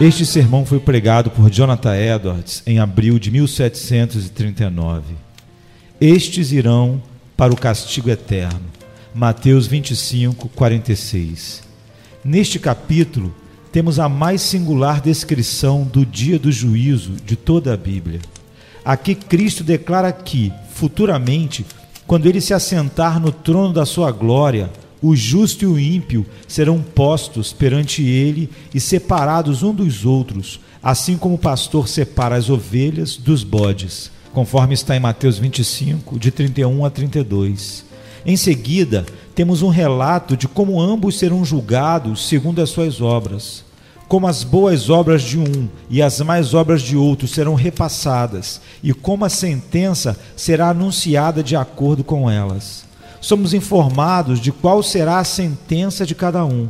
Este sermão foi pregado por Jonathan Edwards em abril de 1739. Estes irão para o castigo eterno. Mateus 25, 46. Neste capítulo, temos a mais singular descrição do dia do juízo de toda a Bíblia. Aqui Cristo declara que, futuramente, quando ele se assentar no trono da sua glória, o justo e o ímpio serão postos perante ele e separados um dos outros, assim como o pastor separa as ovelhas dos bodes, conforme está em Mateus 25, de 31 a 32. Em seguida, temos um relato de como ambos serão julgados segundo as suas obras. Como as boas obras de um e as más obras de outro serão repassadas, e como a sentença será anunciada de acordo com elas somos informados de qual será a sentença de cada um.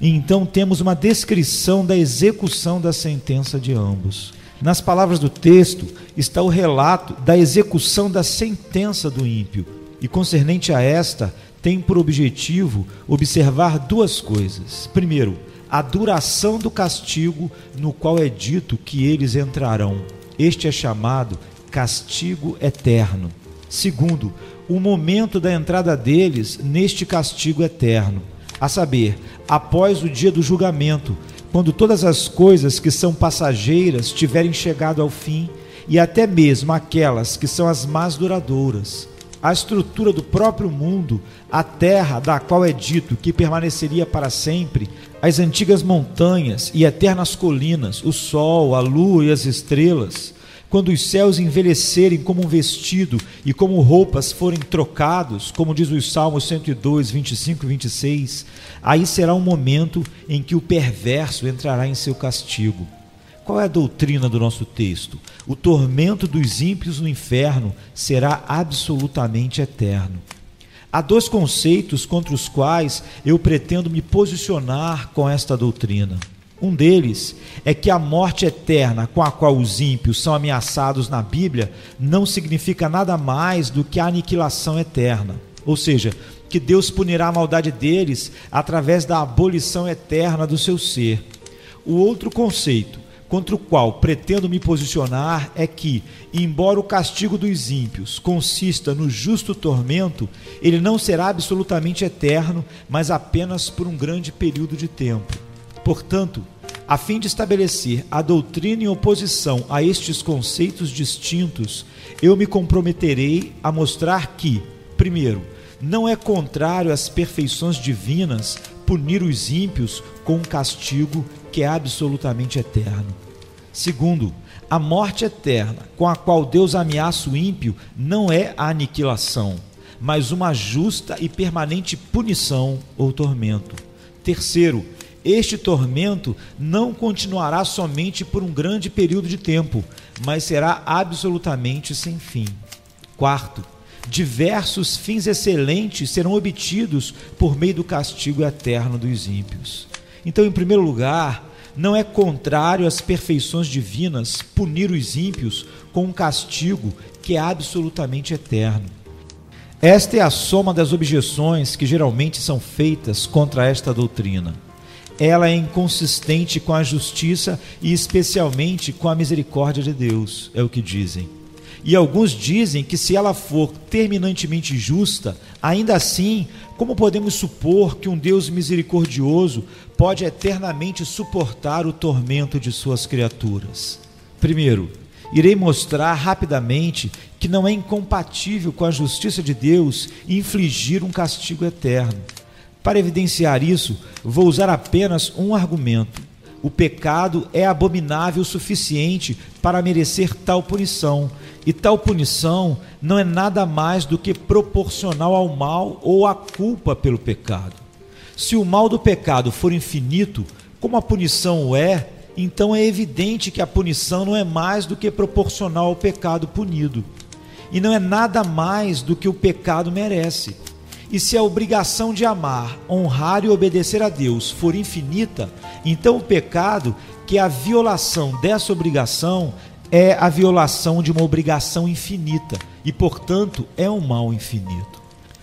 E então temos uma descrição da execução da sentença de ambos. Nas palavras do texto está o relato da execução da sentença do ímpio, e concernente a esta, tem por objetivo observar duas coisas. Primeiro, a duração do castigo no qual é dito que eles entrarão. Este é chamado castigo eterno. Segundo, o momento da entrada deles neste castigo eterno, a saber, após o dia do julgamento, quando todas as coisas que são passageiras tiverem chegado ao fim, e até mesmo aquelas que são as mais duradouras. A estrutura do próprio mundo, a terra da qual é dito que permaneceria para sempre, as antigas montanhas e eternas colinas, o sol, a lua e as estrelas, quando os céus envelhecerem como um vestido e como roupas forem trocados, como diz o Salmo 102, 25 e 26, aí será um momento em que o perverso entrará em seu castigo. Qual é a doutrina do nosso texto? O tormento dos ímpios no inferno será absolutamente eterno. Há dois conceitos contra os quais eu pretendo me posicionar com esta doutrina. Um deles é que a morte eterna com a qual os ímpios são ameaçados na Bíblia não significa nada mais do que a aniquilação eterna. Ou seja, que Deus punirá a maldade deles através da abolição eterna do seu ser. O outro conceito contra o qual pretendo me posicionar é que, embora o castigo dos ímpios consista no justo tormento, ele não será absolutamente eterno, mas apenas por um grande período de tempo. Portanto, a fim de estabelecer a doutrina em oposição a estes conceitos distintos, eu me comprometerei a mostrar que, primeiro, não é contrário às perfeições divinas punir os ímpios com um castigo que é absolutamente eterno. Segundo, a morte eterna com a qual Deus ameaça o ímpio não é a aniquilação, mas uma justa e permanente punição ou tormento. Terceiro, este tormento não continuará somente por um grande período de tempo, mas será absolutamente sem fim. Quarto, diversos fins excelentes serão obtidos por meio do castigo eterno dos ímpios. Então, em primeiro lugar, não é contrário às perfeições divinas punir os ímpios com um castigo que é absolutamente eterno. Esta é a soma das objeções que geralmente são feitas contra esta doutrina ela é inconsistente com a justiça e especialmente com a misericórdia de Deus, é o que dizem. E alguns dizem que se ela for terminantemente justa, ainda assim, como podemos supor que um Deus misericordioso pode eternamente suportar o tormento de suas criaturas? Primeiro, irei mostrar rapidamente que não é incompatível com a justiça de Deus infligir um castigo eterno. Para evidenciar isso, vou usar apenas um argumento. O pecado é abominável o suficiente para merecer tal punição, e tal punição não é nada mais do que proporcional ao mal ou à culpa pelo pecado. Se o mal do pecado for infinito, como a punição o é, então é evidente que a punição não é mais do que proporcional ao pecado punido, e não é nada mais do que o pecado merece. E se a obrigação de amar, honrar e obedecer a Deus for infinita, então o pecado, que é a violação dessa obrigação, é a violação de uma obrigação infinita e, portanto, é um mal infinito.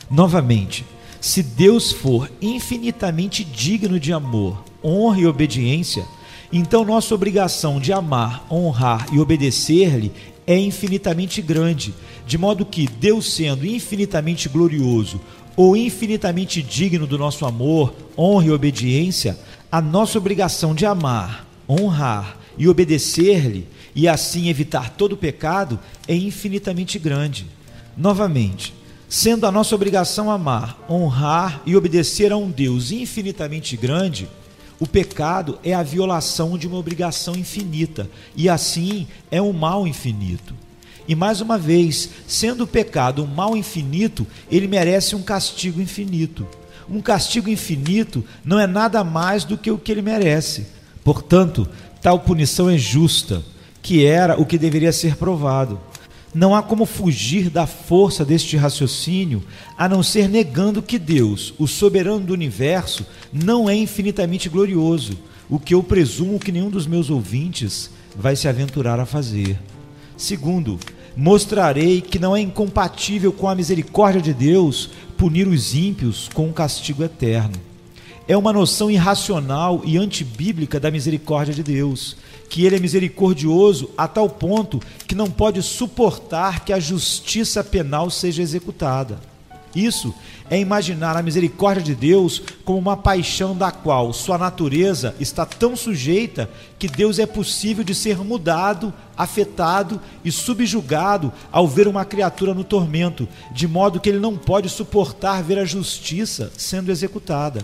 Novamente, se Deus for infinitamente digno de amor, honra e obediência, Então, nossa obrigação de amar, honrar e obedecer-lhe é infinitamente grande, de modo que Deus, sendo infinitamente glorioso ou infinitamente digno do nosso amor, honra e obediência, a nossa obrigação de amar, honrar e obedecer-lhe e assim evitar todo pecado é infinitamente grande. Novamente, sendo a nossa obrigação amar, honrar e obedecer a um Deus infinitamente grande, o pecado é a violação de uma obrigação infinita e assim é um mal infinito. E mais uma vez, sendo o pecado um mal infinito, ele merece um castigo infinito. Um castigo infinito não é nada mais do que o que ele merece. Portanto, tal punição é justa, que era o que deveria ser provado. Não há como fugir da força deste raciocínio a não ser negando que Deus, o soberano do universo, não é infinitamente glorioso, o que eu presumo que nenhum dos meus ouvintes vai se aventurar a fazer. Segundo, mostrarei que não é incompatível com a misericórdia de Deus punir os ímpios com um castigo eterno. É uma noção irracional e antibíblica da misericórdia de Deus que ele é misericordioso a tal ponto que não pode suportar que a justiça penal seja executada. Isso é imaginar a misericórdia de Deus como uma paixão da qual sua natureza está tão sujeita que Deus é possível de ser mudado, afetado e subjugado ao ver uma criatura no tormento, de modo que ele não pode suportar ver a justiça sendo executada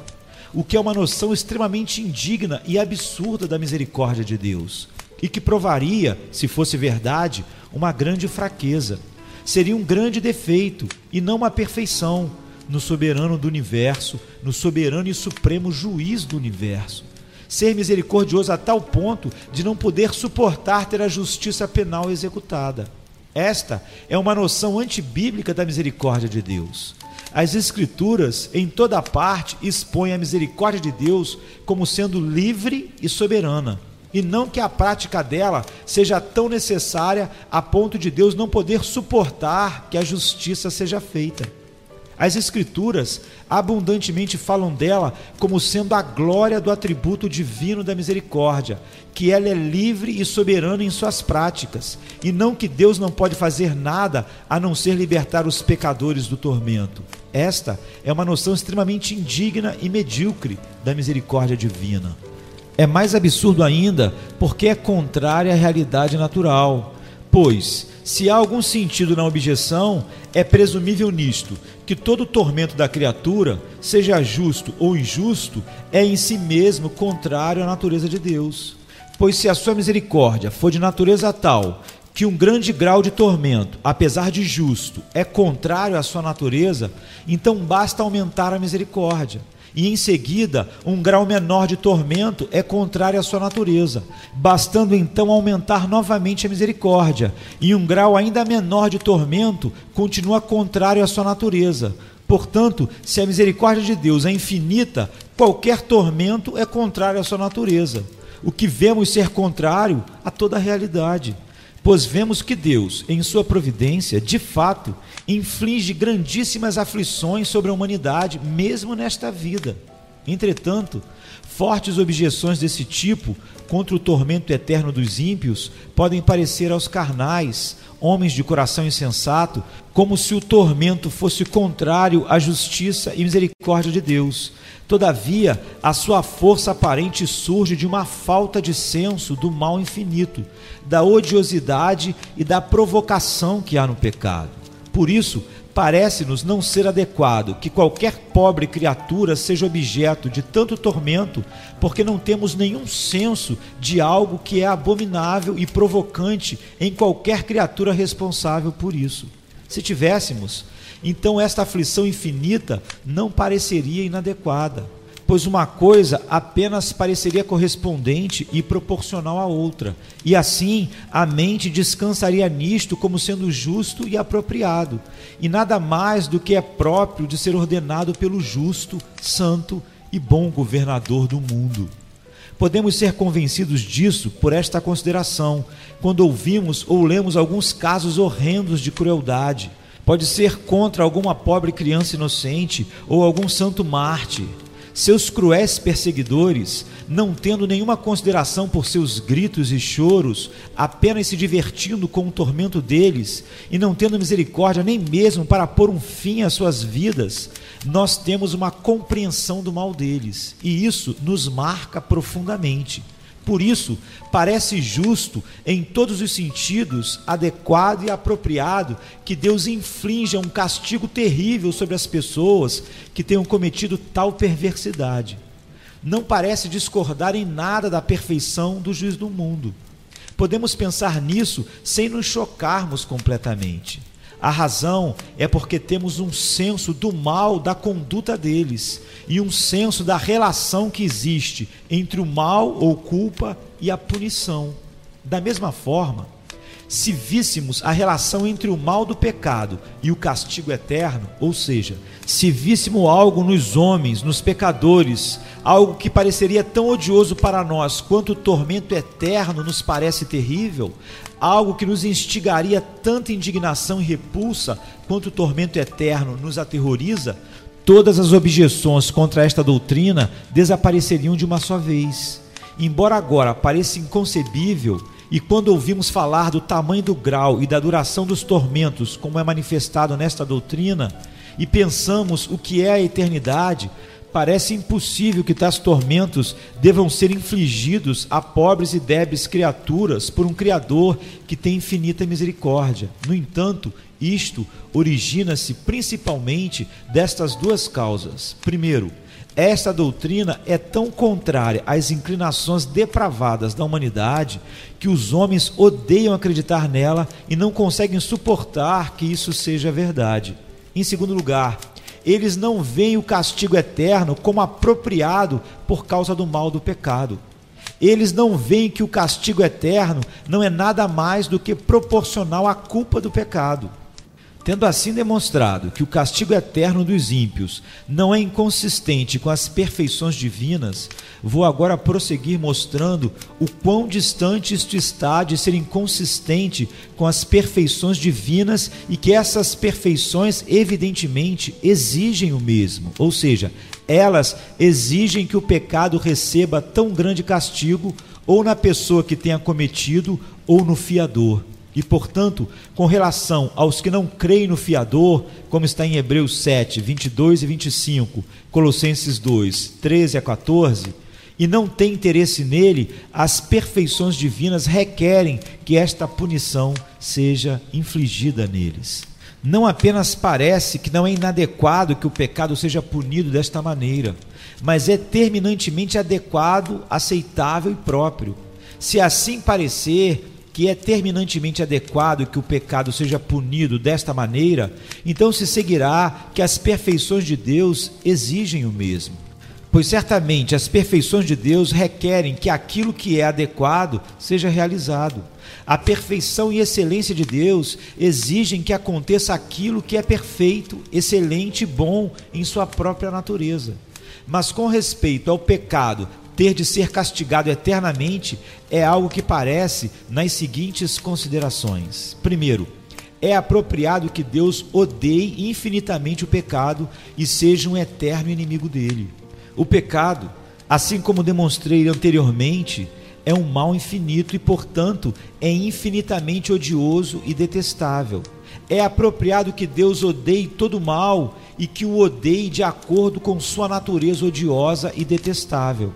o que é uma noção extremamente indigna e absurda da misericórdia de Deus, e que provaria, se fosse verdade, uma grande fraqueza. Seria um grande defeito e não uma perfeição no soberano do universo, no soberano e supremo juiz do universo. Ser misericordioso a tal ponto de não poder suportar ter a justiça penal executada. Esta é uma noção antibíblica da misericórdia de Deus. As Escrituras, em toda parte, expõem a misericórdia de Deus como sendo livre e soberana, e não que a prática dela seja tão necessária a ponto de Deus não poder suportar que a justiça seja feita. As Escrituras abundantemente falam dela como sendo a glória do atributo divino da misericórdia, que ela é livre e soberana em suas práticas, e não que Deus não pode fazer nada a não ser libertar os pecadores do tormento. Esta é uma noção extremamente indigna e medíocre da misericórdia divina. É mais absurdo ainda porque é contrária à realidade natural, pois se há algum sentido na objeção, é presumível nisto que todo tormento da criatura, seja justo ou injusto, é em si mesmo contrário à natureza de Deus. Pois se a sua misericórdia for de natureza tal que um grande grau de tormento, apesar de justo, é contrário à sua natureza, então basta aumentar a misericórdia e em seguida um grau menor de tormento é contrário à sua natureza, bastando então aumentar novamente a misericórdia, e um grau ainda menor de tormento continua contrário à sua natureza. Portanto, se a misericórdia de Deus é infinita, qualquer tormento é contrário à sua natureza. O que vemos ser contrário a toda a realidade pois vemos que Deus, em sua providência, de fato, inflige grandíssimas aflições sobre a humanidade, mesmo nesta vida. Entretanto, fortes objeções desse tipo contra o tormento eterno dos ímpios podem parecer aos carnais, homens de coração insensato, como se o tormento fosse contrário à justiça e misericórdia de Deus. Todavia, a sua força aparente surge de uma falta de senso do mal infinito, da odiosidade e da provocação que há no pecado. Por isso, parece-nos não ser adequado que qualquer pobre criatura seja objeto de tanto tormento, porque não temos nenhum senso de algo que é abominável e provocante em qualquer criatura responsável por isso. Se tivéssemos, então esta aflição infinita não pareceria inadequada, pois uma coisa apenas pareceria correspondente e proporcional à outra, e assim a mente descansaria nisto como sendo justo e apropriado, e nada mais do que é próprio de ser ordenado pelo justo, santo e bom governador do mundo. Podemos ser convencidos disso por esta consideração, quando ouvimos ou lemos alguns casos horrendos de crueldade Pode ser contra alguma pobre criança inocente ou algum santo mártir. Seus cruéis perseguidores, não tendo nenhuma consideração por seus gritos e choros, apenas se divertindo com o tormento deles, e não tendo misericórdia nem mesmo para pôr um fim às suas vidas, nós temos uma compreensão do mal deles, e isso nos marca profundamente. Por isso, parece justo, em todos os sentidos, adequado e apropriado, que Deus inflinja um castigo terrível sobre as pessoas que tenham cometido tal perversidade. Não parece discordar em nada da perfeição do juiz do mundo. Podemos pensar nisso sem nos chocarmos completamente. A razão é porque temos um senso do mal da conduta deles e um senso da relação que existe entre o mal ou culpa e a punição. Da mesma forma, se víssemos a relação entre o mal do pecado e o castigo eterno, ou seja, se víssemos algo nos homens, nos pecadores, algo que pareceria tão odioso para nós quanto o tormento eterno nos parece terrível, algo que nos instigaria tanta indignação e repulsa quanto o tormento eterno nos aterroriza, todas as objeções contra esta doutrina desapareceriam de uma só vez. Embora agora pareça inconcebível, e quando ouvimos falar do tamanho do grau e da duração dos tormentos, como é manifestado nesta doutrina, e pensamos o que é a eternidade, parece impossível que tais tormentos devam ser infligidos a pobres e débeis criaturas por um Criador que tem infinita misericórdia. No entanto, isto origina-se principalmente destas duas causas. Primeiro, esta doutrina é tão contrária às inclinações depravadas da humanidade que os homens odeiam acreditar nela e não conseguem suportar que isso seja verdade. Em segundo lugar, eles não veem o castigo eterno como apropriado por causa do mal do pecado. Eles não veem que o castigo eterno não é nada mais do que proporcional à culpa do pecado. Tendo assim demonstrado que o castigo eterno dos ímpios não é inconsistente com as perfeições divinas, vou agora prosseguir mostrando o quão distante isto está de ser inconsistente com as perfeições divinas e que essas perfeições, evidentemente, exigem o mesmo, ou seja, elas exigem que o pecado receba tão grande castigo, ou na pessoa que tenha cometido, ou no fiador. E, portanto, com relação aos que não creem no fiador, como está em Hebreus 7, 22 e 25, Colossenses 2, 13 a 14, e não têm interesse nele, as perfeições divinas requerem que esta punição seja infligida neles. Não apenas parece que não é inadequado que o pecado seja punido desta maneira, mas é terminantemente adequado, aceitável e próprio. Se assim parecer, que é terminantemente adequado que o pecado seja punido desta maneira, então se seguirá que as perfeições de Deus exigem o mesmo. Pois certamente as perfeições de Deus requerem que aquilo que é adequado seja realizado. A perfeição e excelência de Deus exigem que aconteça aquilo que é perfeito, excelente e bom em sua própria natureza. Mas com respeito ao pecado ter de ser castigado eternamente é algo que parece nas seguintes considerações. Primeiro, é apropriado que Deus odeie infinitamente o pecado e seja um eterno inimigo dele. O pecado, assim como demonstrei anteriormente, é um mal infinito e, portanto, é infinitamente odioso e detestável. É apropriado que Deus odeie todo mal e que o odeie de acordo com sua natureza odiosa e detestável.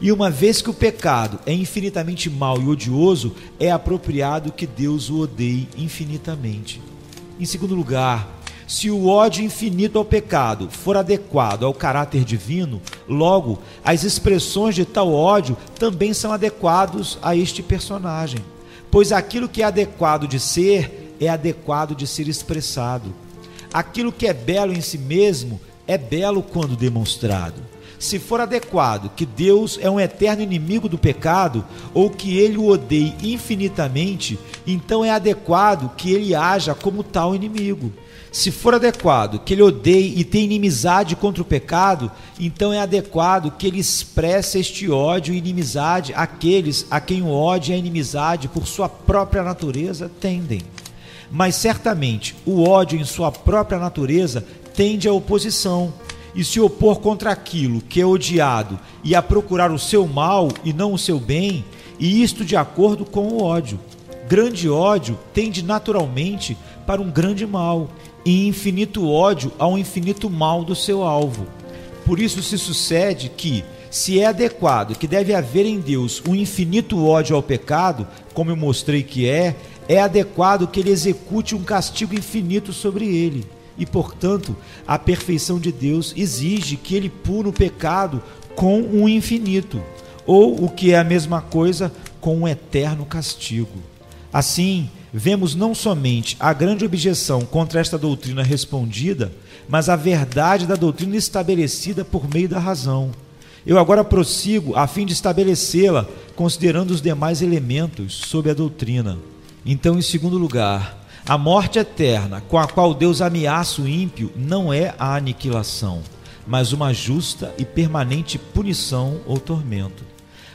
E uma vez que o pecado é infinitamente mau e odioso, é apropriado que Deus o odeie infinitamente. Em segundo lugar, se o ódio infinito ao pecado for adequado ao caráter divino, logo as expressões de tal ódio também são adequados a este personagem, pois aquilo que é adequado de ser é adequado de ser expressado. Aquilo que é belo em si mesmo é belo quando demonstrado se for adequado que Deus é um eterno inimigo do pecado ou que ele o odeie infinitamente, então é adequado que ele haja como tal inimigo. Se for adequado que ele odeie e tenha inimizade contra o pecado, então é adequado que ele expresse este ódio e inimizade àqueles a quem o ódio e a inimizade, por sua própria natureza, tendem. Mas certamente o ódio, em sua própria natureza, tende à oposição e se opor contra aquilo que é odiado e a procurar o seu mal e não o seu bem, e isto de acordo com o ódio. Grande ódio tende naturalmente para um grande mal, e infinito ódio ao infinito mal do seu alvo. Por isso se sucede que, se é adequado que deve haver em Deus um infinito ódio ao pecado, como eu mostrei que é, é adequado que ele execute um castigo infinito sobre ele. E, portanto, a perfeição de Deus exige que ele puna o pecado com um infinito, ou o que é a mesma coisa, com um eterno castigo. Assim, vemos não somente a grande objeção contra esta doutrina respondida, mas a verdade da doutrina estabelecida por meio da razão. Eu agora prossigo a fim de estabelecê-la, considerando os demais elementos sob a doutrina. Então, em segundo lugar, a morte eterna com a qual Deus ameaça o ímpio não é a aniquilação, mas uma justa e permanente punição ou tormento.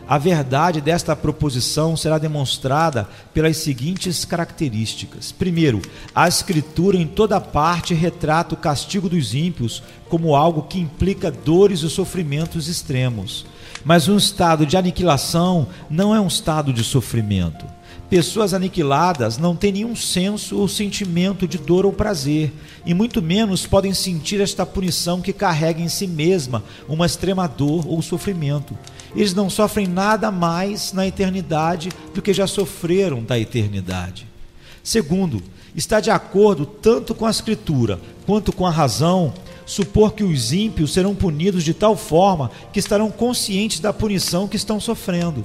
A verdade desta proposição será demonstrada pelas seguintes características. Primeiro, a Escritura em toda parte retrata o castigo dos ímpios como algo que implica dores e sofrimentos extremos. Mas um estado de aniquilação não é um estado de sofrimento. Pessoas aniquiladas não têm nenhum senso ou sentimento de dor ou prazer, e muito menos podem sentir esta punição que carrega em si mesma uma extrema dor ou sofrimento. Eles não sofrem nada mais na eternidade do que já sofreram da eternidade. Segundo, está de acordo tanto com a Escritura quanto com a razão supor que os ímpios serão punidos de tal forma que estarão conscientes da punição que estão sofrendo,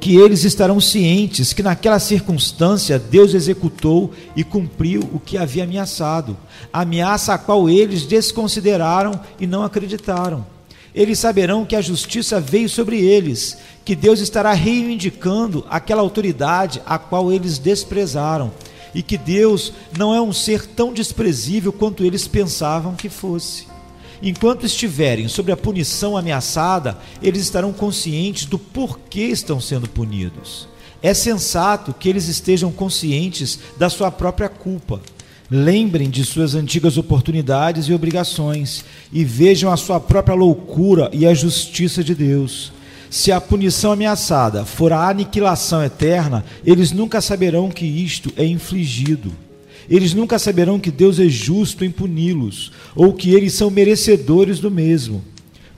que eles estarão cientes que naquela circunstância Deus executou e cumpriu o que havia ameaçado, ameaça a qual eles desconsideraram e não acreditaram. Eles saberão que a justiça veio sobre eles, que Deus estará reivindicando aquela autoridade a qual eles desprezaram e que Deus não é um ser tão desprezível quanto eles pensavam que fosse. Enquanto estiverem sob a punição ameaçada, eles estarão conscientes do porquê estão sendo punidos. É sensato que eles estejam conscientes da sua própria culpa. Lembrem de suas antigas oportunidades e obrigações e vejam a sua própria loucura e a justiça de Deus. Se a punição ameaçada for a aniquilação eterna, eles nunca saberão que isto é infligido. Eles nunca saberão que Deus é justo em puni-los, ou que eles são merecedores do mesmo.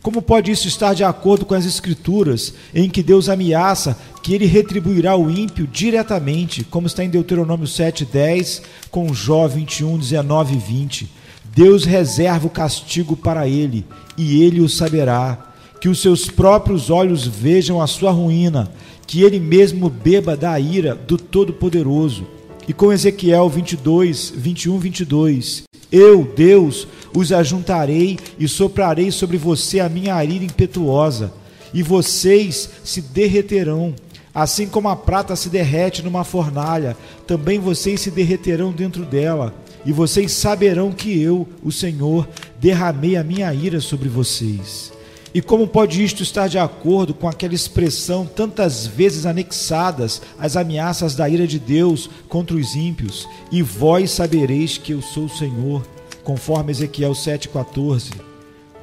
Como pode isso estar de acordo com as Escrituras, em que Deus ameaça que ele retribuirá o ímpio diretamente, como está em Deuteronômio 7,10, com Jó 21, 19 e 20? Deus reserva o castigo para ele, e ele o saberá que os seus próprios olhos vejam a sua ruína, que ele mesmo beba da ira do Todo-Poderoso. E com Ezequiel 22, 21, 22, eu, Deus, os ajuntarei e soprarei sobre você a minha ira impetuosa, e vocês se derreterão. Assim como a prata se derrete numa fornalha, também vocês se derreterão dentro dela, e vocês saberão que eu, o Senhor, derramei a minha ira sobre vocês. E como pode isto estar de acordo com aquela expressão tantas vezes anexadas às ameaças da ira de Deus contra os ímpios? E vós sabereis que eu sou o Senhor, conforme Ezequiel 7,14.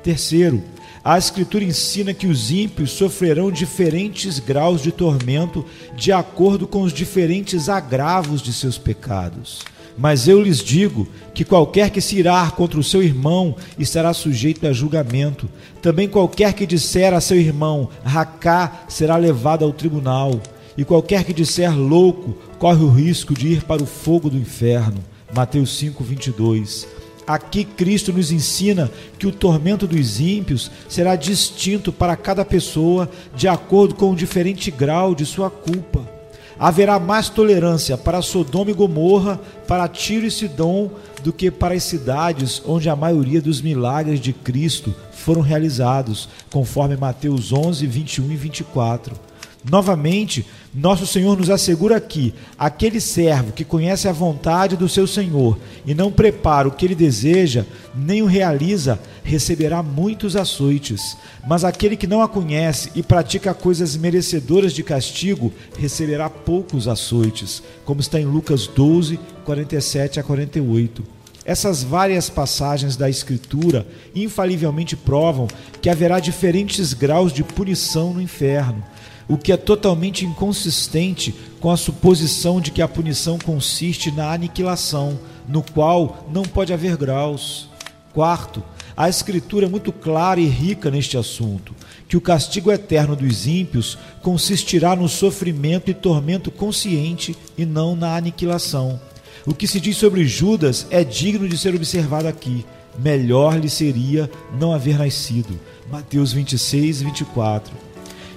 Terceiro, a Escritura ensina que os ímpios sofrerão diferentes graus de tormento de acordo com os diferentes agravos de seus pecados. Mas eu lhes digo que qualquer que se irar contra o seu irmão estará sujeito a julgamento. Também qualquer que disser a seu irmão, racá, será levado ao tribunal. E qualquer que disser louco, corre o risco de ir para o fogo do inferno. Mateus 5, 22. Aqui Cristo nos ensina que o tormento dos ímpios será distinto para cada pessoa de acordo com o diferente grau de sua culpa haverá mais tolerância para Sodoma e Gomorra, para Tiro e Sidom, do que para as cidades onde a maioria dos milagres de Cristo foram realizados, conforme Mateus 11, 21 e 24. Novamente, nosso Senhor nos assegura que aquele servo que conhece a vontade do seu Senhor e não prepara o que ele deseja, nem o realiza, receberá muitos açoites. Mas aquele que não a conhece e pratica coisas merecedoras de castigo, receberá poucos açoites, como está em Lucas 12, 47 a 48. Essas várias passagens da Escritura infalivelmente provam que haverá diferentes graus de punição no inferno, o que é totalmente inconsistente com a suposição de que a punição consiste na aniquilação, no qual não pode haver graus. Quarto, a Escritura é muito clara e rica neste assunto, que o castigo eterno dos ímpios consistirá no sofrimento e tormento consciente e não na aniquilação. O que se diz sobre Judas é digno de ser observado aqui. Melhor lhe seria não haver nascido. Mateus 26, 24.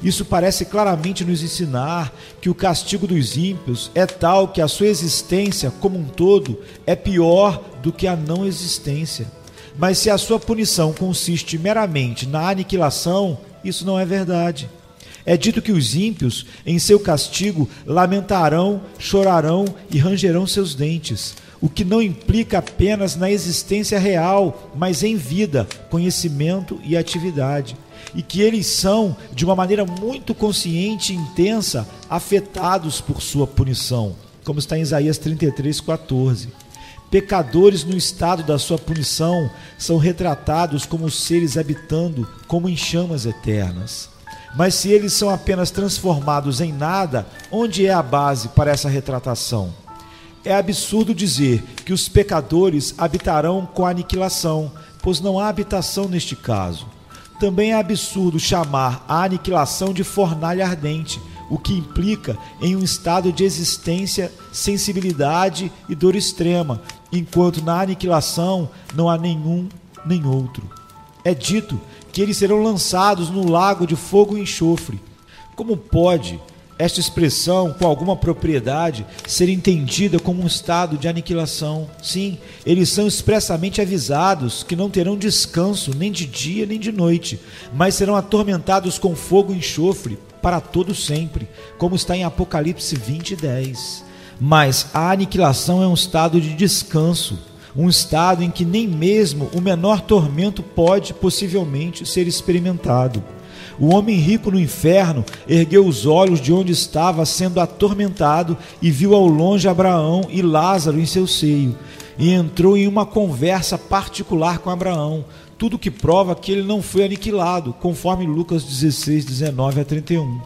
Isso parece claramente nos ensinar que o castigo dos ímpios é tal que a sua existência como um todo é pior do que a não existência. Mas se a sua punição consiste meramente na aniquilação, isso não é verdade. É dito que os ímpios, em seu castigo, lamentarão, chorarão e rangerão seus dentes, o que não implica apenas na existência real, mas em vida, conhecimento e atividade. E que eles são, de uma maneira muito consciente e intensa, afetados por sua punição, como está em Isaías 33, 14. Pecadores no estado da sua punição são retratados como seres habitando como em chamas eternas. Mas se eles são apenas transformados em nada, onde é a base para essa retratação? É absurdo dizer que os pecadores habitarão com a aniquilação, pois não há habitação neste caso. Também é absurdo chamar a aniquilação de fornalha ardente, o que implica em um estado de existência, sensibilidade e dor extrema, enquanto na aniquilação não há nenhum nem outro. É dito que eles serão lançados no lago de fogo e enxofre. Como pode esta expressão, com alguma propriedade, ser entendida como um estado de aniquilação? Sim, eles são expressamente avisados que não terão descanso nem de dia nem de noite, mas serão atormentados com fogo e enxofre para todo sempre, como está em Apocalipse 20, 10. Mas a aniquilação é um estado de descanso um estado em que nem mesmo o menor tormento pode possivelmente ser experimentado. O homem rico no inferno ergueu os olhos de onde estava sendo atormentado e viu ao longe Abraão e Lázaro em seu seio, e entrou em uma conversa particular com Abraão, tudo que prova que ele não foi aniquilado, conforme Lucas 16, 19 a 31.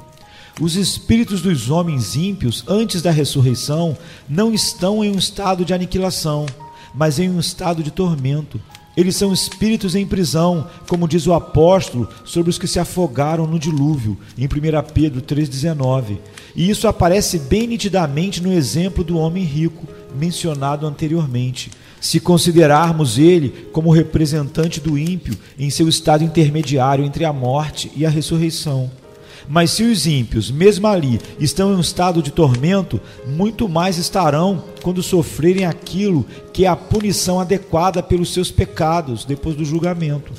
Os espíritos dos homens ímpios, antes da ressurreição, não estão em um estado de aniquilação mas em um estado de tormento. Eles são espíritos em prisão, como diz o apóstolo sobre os que se afogaram no dilúvio, em 1 Pedro 3,19. E isso aparece bem nitidamente no exemplo do homem rico, mencionado anteriormente. Se considerarmos ele como representante do ímpio em seu estado intermediário entre a morte e a ressurreição. Mas se os ímpios, mesmo ali, estão em um estado de tormento, muito mais estarão quando sofrerem aquilo que é a punição adequada pelos seus pecados depois do julgamento.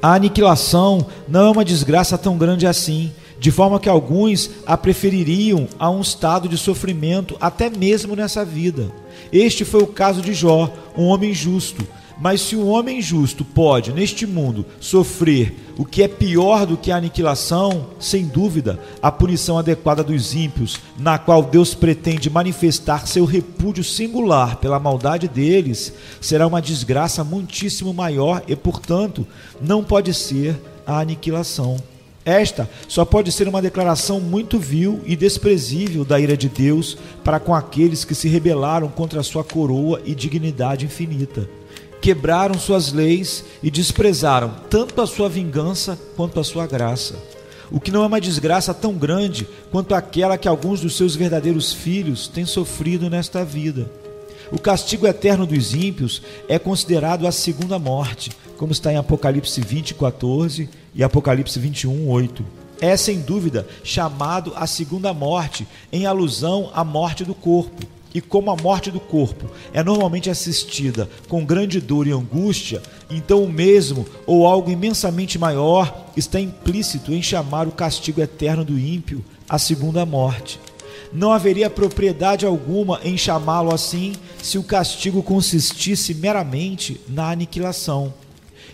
A aniquilação não é uma desgraça tão grande assim, de forma que alguns a prefeririam a um estado de sofrimento até mesmo nessa vida. Este foi o caso de Jó, um homem justo mas se um homem justo pode, neste mundo, sofrer o que é pior do que a aniquilação, sem dúvida, a punição adequada dos ímpios, na qual Deus pretende manifestar seu repúdio singular pela maldade deles, será uma desgraça muitíssimo maior e, portanto, não pode ser a aniquilação. Esta só pode ser uma declaração muito vil e desprezível da ira de Deus para com aqueles que se rebelaram contra a sua coroa e dignidade infinita quebraram suas leis e desprezaram tanto a sua vingança quanto a sua graça. O que não é uma desgraça tão grande quanto aquela que alguns dos seus verdadeiros filhos têm sofrido nesta vida. O castigo eterno dos ímpios é considerado a segunda morte, como está em Apocalipse 20, 14 e Apocalipse 21, 8. É sem dúvida chamado a segunda morte, em alusão à morte do corpo e como a morte do corpo é normalmente assistida com grande dor e angústia, então o mesmo ou algo imensamente maior está implícito em chamar o castigo eterno do ímpio a segunda morte. Não haveria propriedade alguma em chamá-lo assim se o castigo consistisse meramente na aniquilação.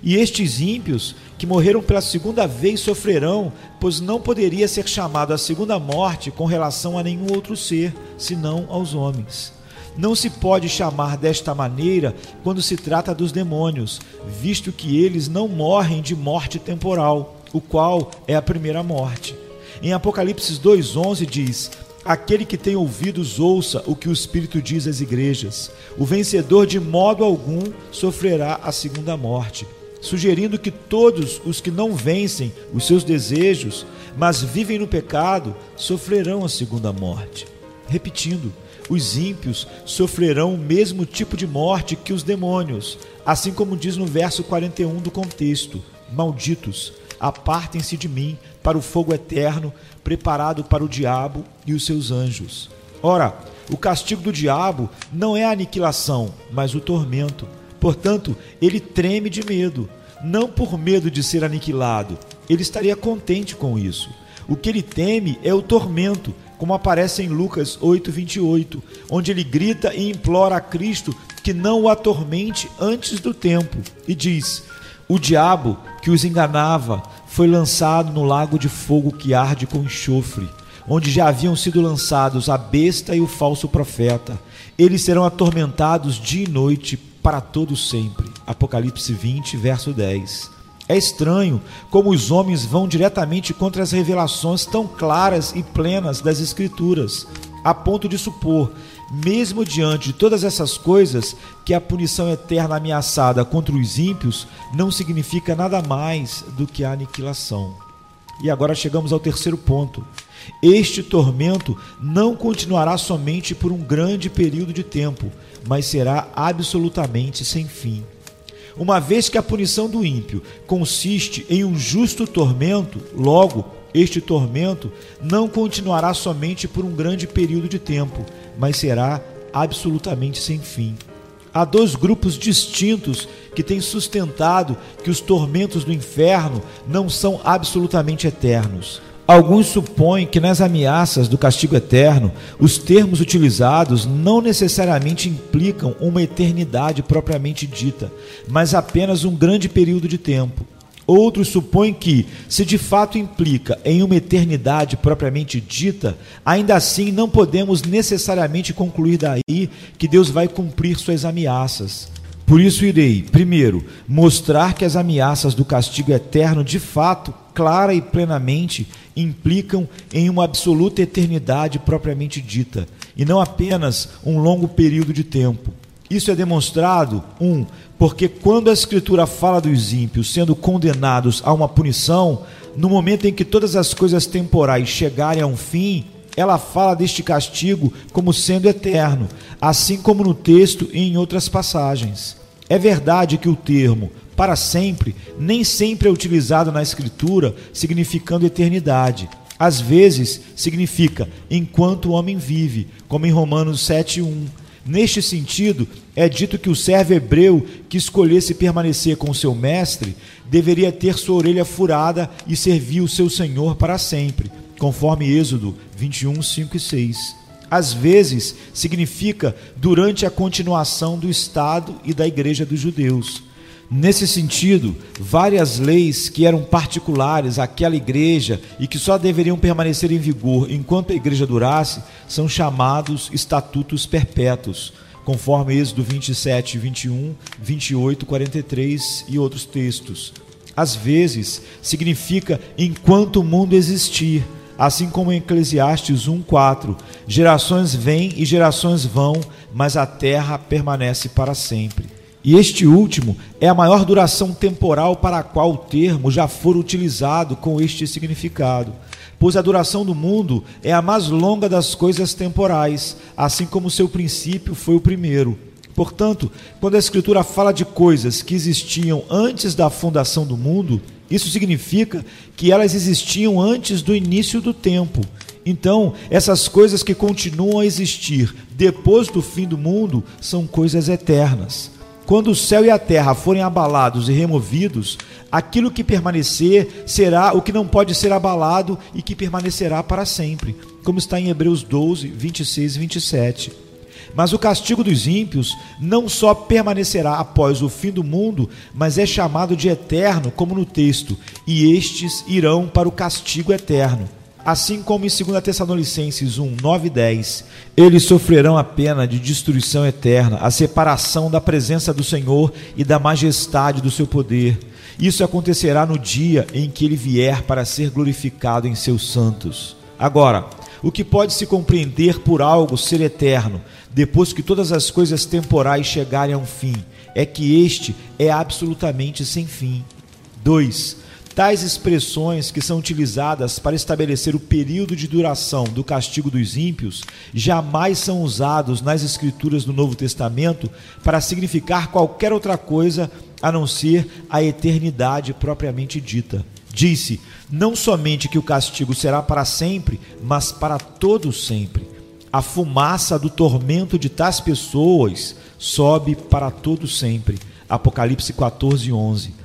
E estes ímpios que morreram pela segunda vez sofrerão, pois não poderia ser chamado a segunda morte com relação a nenhum outro ser, senão aos homens. não se pode chamar desta maneira quando se trata dos demônios, visto que eles não morrem de morte temporal, o qual é a primeira morte. Em Apocalipse 2,11 diz: Aquele que tem ouvidos, ouça o que o Espírito diz às igrejas. O vencedor, de modo algum, sofrerá a segunda morte. Sugerindo que todos os que não vencem os seus desejos, mas vivem no pecado, sofrerão a segunda morte. Repetindo, os ímpios sofrerão o mesmo tipo de morte que os demônios, assim como diz no verso 41 do contexto: Malditos, apartem-se de mim para o fogo eterno, preparado para o diabo e os seus anjos. Ora, o castigo do diabo não é a aniquilação, mas o tormento. Portanto, ele treme de medo, não por medo de ser aniquilado. Ele estaria contente com isso. O que ele teme é o tormento, como aparece em Lucas 8:28, onde ele grita e implora a Cristo que não o atormente antes do tempo, e diz: O diabo que os enganava foi lançado no lago de fogo que arde com enxofre, onde já haviam sido lançados a besta e o falso profeta. Eles serão atormentados dia e noite para todo sempre. Apocalipse 20, verso 10. É estranho como os homens vão diretamente contra as revelações tão claras e plenas das Escrituras, a ponto de supor, mesmo diante de todas essas coisas, que a punição eterna ameaçada contra os ímpios não significa nada mais do que a aniquilação. E agora chegamos ao terceiro ponto. Este tormento não continuará somente por um grande período de tempo, mas será absolutamente sem fim. Uma vez que a punição do ímpio consiste em um justo tormento, logo, este tormento não continuará somente por um grande período de tempo, mas será absolutamente sem fim. Há dois grupos distintos que têm sustentado que os tormentos do inferno não são absolutamente eternos. Alguns supõem que nas ameaças do castigo eterno, os termos utilizados não necessariamente implicam uma eternidade propriamente dita, mas apenas um grande período de tempo. Outros supõem que, se de fato implica em uma eternidade propriamente dita, ainda assim não podemos necessariamente concluir daí que Deus vai cumprir suas ameaças. Por isso irei, primeiro, mostrar que as ameaças do castigo eterno, de fato, clara e plenamente, implicam em uma absoluta eternidade propriamente dita, e não apenas um longo período de tempo. Isso é demonstrado, um, porque quando a Escritura fala dos ímpios sendo condenados a uma punição, no momento em que todas as coisas temporais chegarem a um fim, ela fala deste castigo como sendo eterno, assim como no texto e em outras passagens. É verdade que o termo para sempre nem sempre é utilizado na Escritura significando eternidade. Às vezes significa enquanto o homem vive, como em Romanos 7:1. Neste sentido, é dito que o servo hebreu que escolhesse permanecer com seu mestre deveria ter sua orelha furada e servir o seu senhor para sempre conforme Êxodo 21, 5 e 6. Às vezes, significa durante a continuação do Estado e da Igreja dos Judeus. Nesse sentido, várias leis que eram particulares àquela igreja e que só deveriam permanecer em vigor enquanto a igreja durasse, são chamados estatutos perpétuos, conforme Êxodo 27, 21, 28, 43 e outros textos. Às vezes, significa enquanto o mundo existir, assim como em Eclesiastes 1:4, gerações vêm e gerações vão, mas a terra permanece para sempre. E este último é a maior duração temporal para a qual o termo já for utilizado com este significado, pois a duração do mundo é a mais longa das coisas temporais, assim como seu princípio foi o primeiro. Portanto, quando a Escritura fala de coisas que existiam antes da fundação do mundo, isso significa que elas existiam antes do início do tempo. Então, essas coisas que continuam a existir depois do fim do mundo são coisas eternas. Quando o céu e a terra forem abalados e removidos, aquilo que permanecer será o que não pode ser abalado e que permanecerá para sempre, como está em Hebreus 12, 26 e 27. Mas o castigo dos ímpios não só permanecerá após o fim do mundo, mas é chamado de eterno, como no texto, e estes irão para o castigo eterno. Assim como em 2 Tessalonicenses 1, 9 e 10, eles sofrerão a pena de destruição eterna, a separação da presença do Senhor e da majestade do seu poder. Isso acontecerá no dia em que ele vier para ser glorificado em seus santos. Agora, o que pode se compreender por algo ser eterno, depois que todas as coisas temporais chegarem a um fim, é que este é absolutamente sem fim. 2. Tais expressões que são utilizadas para estabelecer o período de duração do castigo dos ímpios jamais são usados nas escrituras do Novo Testamento para significar qualquer outra coisa a não ser a eternidade propriamente dita. Disse não somente que o castigo será para sempre, mas para todo sempre. A fumaça do tormento de tais pessoas sobe para todo sempre. Apocalipse 14, 11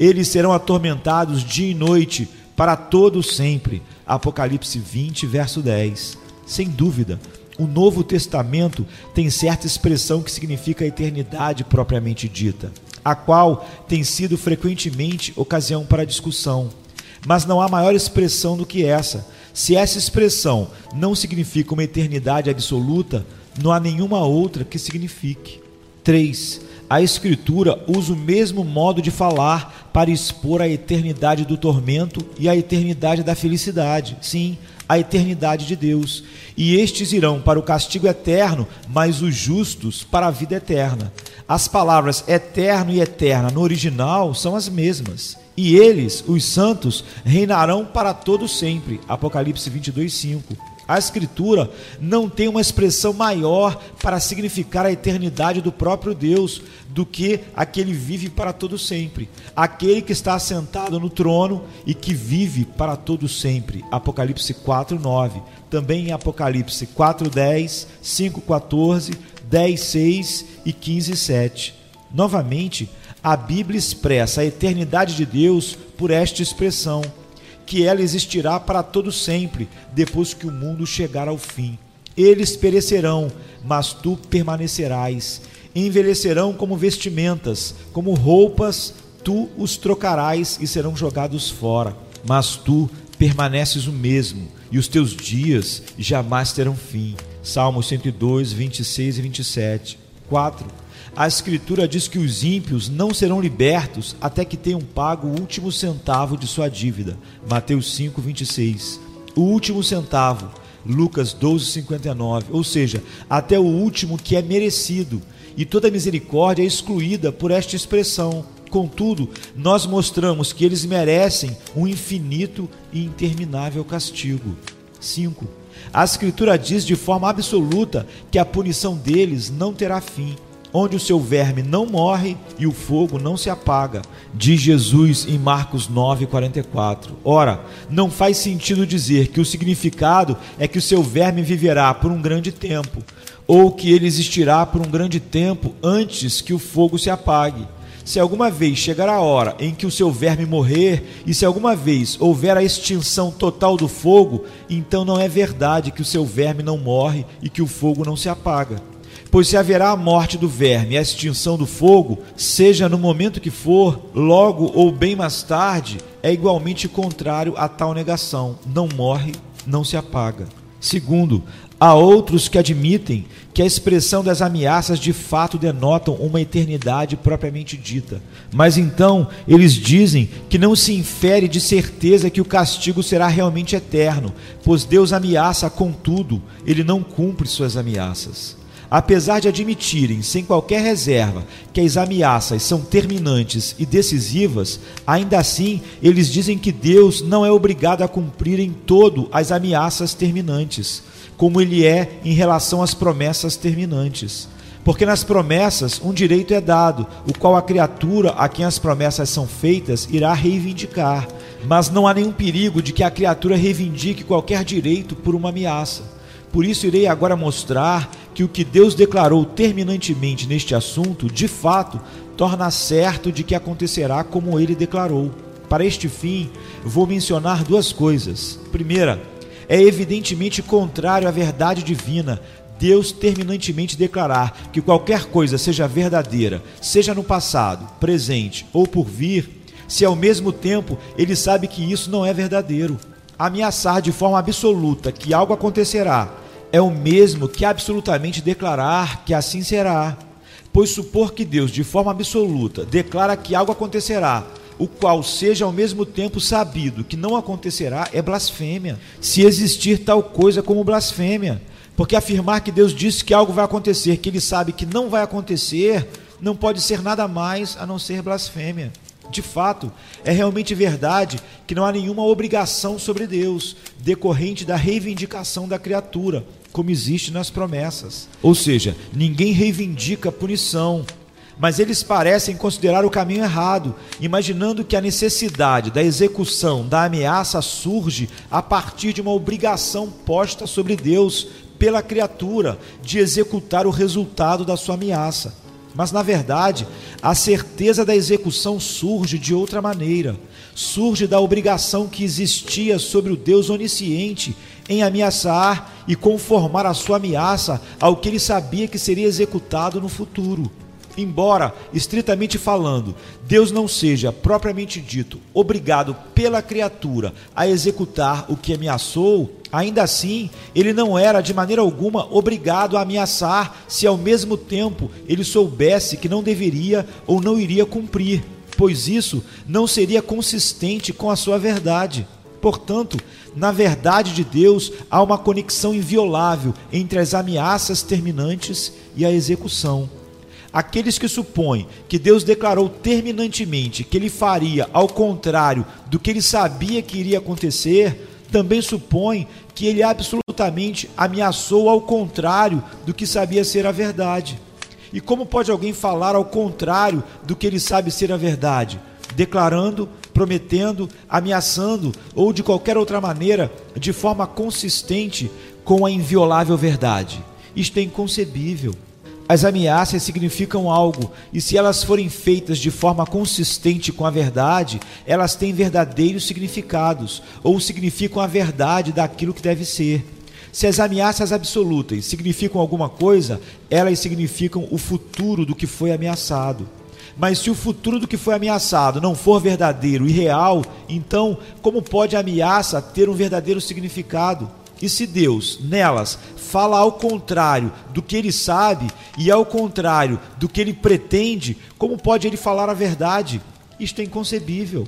eles serão atormentados dia e noite para todo sempre. Apocalipse 20, verso 10. Sem dúvida, o Novo Testamento tem certa expressão que significa a eternidade propriamente dita, a qual tem sido frequentemente ocasião para discussão. Mas não há maior expressão do que essa. Se essa expressão não significa uma eternidade absoluta, não há nenhuma outra que signifique. 3 a Escritura usa o mesmo modo de falar para expor a eternidade do tormento e a eternidade da felicidade. Sim, a eternidade de Deus. E estes irão para o castigo eterno, mas os justos para a vida eterna. As palavras eterno e eterna no original são as mesmas. E eles, os santos, reinarão para todo sempre. Apocalipse 22, 5. A Escritura não tem uma expressão maior para significar a eternidade do próprio Deus do que aquele vive para todo sempre, aquele que está assentado no trono e que vive para todo sempre. Apocalipse 4:9, também em Apocalipse 4:10, 5:14, 10:6 e 15:7. Novamente, a Bíblia expressa a eternidade de Deus por esta expressão que ela existirá para todo sempre, depois que o mundo chegar ao fim. Eles perecerão, mas tu permanecerás. Envelhecerão como vestimentas, como roupas, tu os trocarás e serão jogados fora. Mas tu permaneces o mesmo, e os teus dias jamais terão fim. Salmos 102, 26 e 27. 4 a Escritura diz que os ímpios não serão libertos até que tenham pago o último centavo de sua dívida. Mateus 5, 26. O último centavo. Lucas 12, 59. Ou seja, até o último que é merecido. E toda misericórdia é excluída por esta expressão. Contudo, nós mostramos que eles merecem um infinito e interminável castigo. 5. A Escritura diz de forma absoluta que a punição deles não terá fim onde o seu verme não morre e o fogo não se apaga, diz Jesus em Marcos 9:44. Ora, não faz sentido dizer que o significado é que o seu verme viverá por um grande tempo, ou que ele existirá por um grande tempo antes que o fogo se apague. Se alguma vez chegar a hora em que o seu verme morrer, e se alguma vez houver a extinção total do fogo, então não é verdade que o seu verme não morre e que o fogo não se apaga. Pois se haverá a morte do verme e a extinção do fogo, seja no momento que for, logo ou bem mais tarde, é igualmente contrário a tal negação. Não morre, não se apaga. Segundo, há outros que admitem que a expressão das ameaças de fato denotam uma eternidade propriamente dita. Mas então eles dizem que não se infere de certeza que o castigo será realmente eterno, pois Deus ameaça contudo, ele não cumpre suas ameaças. Apesar de admitirem, sem qualquer reserva, que as ameaças são terminantes e decisivas, ainda assim eles dizem que Deus não é obrigado a cumprir em todo as ameaças terminantes, como ele é em relação às promessas terminantes. Porque nas promessas um direito é dado, o qual a criatura a quem as promessas são feitas irá reivindicar, mas não há nenhum perigo de que a criatura reivindique qualquer direito por uma ameaça. Por isso irei agora mostrar que o que Deus declarou terminantemente neste assunto, de fato, torna certo de que acontecerá como ele declarou. Para este fim, vou mencionar duas coisas. Primeira, é evidentemente contrário à verdade divina Deus terminantemente declarar que qualquer coisa seja verdadeira, seja no passado, presente ou por vir, se ao mesmo tempo ele sabe que isso não é verdadeiro. ameaçar de forma absoluta que algo acontecerá é o mesmo que absolutamente declarar que assim será. Pois supor que Deus, de forma absoluta, declara que algo acontecerá, o qual seja ao mesmo tempo sabido que não acontecerá, é blasfêmia. Se existir tal coisa como blasfêmia. Porque afirmar que Deus disse que algo vai acontecer, que ele sabe que não vai acontecer, não pode ser nada mais a não ser blasfêmia. De fato, é realmente verdade que não há nenhuma obrigação sobre Deus decorrente da reivindicação da criatura, como existe nas promessas. Ou seja, ninguém reivindica punição, mas eles parecem considerar o caminho errado, imaginando que a necessidade da execução da ameaça surge a partir de uma obrigação posta sobre Deus pela criatura de executar o resultado da sua ameaça. Mas, na verdade, a certeza da execução surge de outra maneira. Surge da obrigação que existia sobre o Deus onisciente em ameaçar e conformar a sua ameaça ao que ele sabia que seria executado no futuro. Embora, estritamente falando, Deus não seja, propriamente dito, obrigado pela criatura a executar o que ameaçou, ainda assim, ele não era de maneira alguma obrigado a ameaçar se ao mesmo tempo ele soubesse que não deveria ou não iria cumprir, pois isso não seria consistente com a sua verdade. Portanto, na verdade de Deus há uma conexão inviolável entre as ameaças terminantes e a execução. Aqueles que supõem que Deus declarou terminantemente que ele faria ao contrário do que ele sabia que iria acontecer, também supõem que ele absolutamente ameaçou ao contrário do que sabia ser a verdade. E como pode alguém falar ao contrário do que ele sabe ser a verdade? Declarando, prometendo, ameaçando ou de qualquer outra maneira, de forma consistente com a inviolável verdade. Isto é inconcebível. As ameaças significam algo, e se elas forem feitas de forma consistente com a verdade, elas têm verdadeiros significados, ou significam a verdade daquilo que deve ser. Se as ameaças absolutas significam alguma coisa, elas significam o futuro do que foi ameaçado. Mas se o futuro do que foi ameaçado não for verdadeiro e real, então como pode a ameaça ter um verdadeiro significado? E se Deus, nelas, fala ao contrário do que ele sabe e ao contrário do que ele pretende, como pode ele falar a verdade? Isto é inconcebível.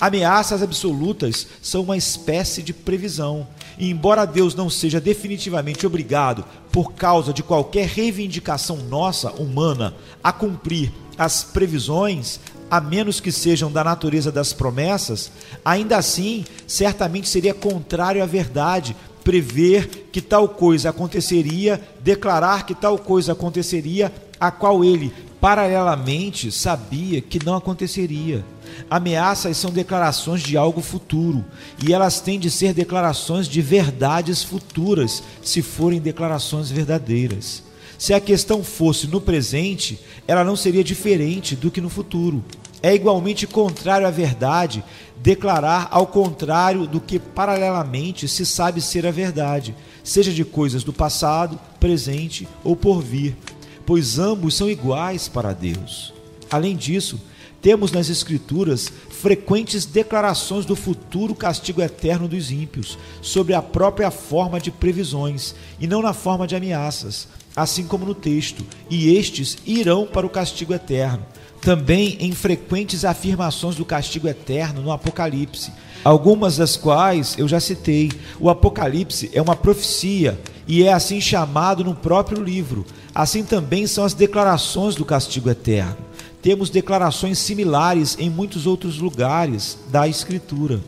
Ameaças absolutas são uma espécie de previsão. E embora Deus não seja definitivamente obrigado, por causa de qualquer reivindicação nossa, humana, a cumprir as previsões, a menos que sejam da natureza das promessas, ainda assim, certamente seria contrário à verdade, prever que tal coisa aconteceria, declarar que tal coisa aconteceria, a qual ele, paralelamente, sabia que não aconteceria. Ameaças são declarações de algo futuro, e elas têm de ser declarações de verdades futuras, se forem declarações verdadeiras. Se a questão fosse no presente, ela não seria diferente do que no futuro. É igualmente contrário à verdade declarar ao contrário do que paralelamente se sabe ser a verdade, seja de coisas do passado, presente ou por vir, pois ambos são iguais para Deus. Além disso, temos nas Escrituras frequentes declarações do futuro castigo eterno dos ímpios, sobre a própria forma de previsões, e não na forma de ameaças, assim como no texto, e estes irão para o castigo eterno também em frequentes afirmações do castigo eterno no Apocalipse, algumas das quais eu já citei. O Apocalipse é uma profecia e é assim chamado no próprio livro. Assim também são as declarações do castigo eterno. Temos declarações similares em muitos outros lugares da Escritura.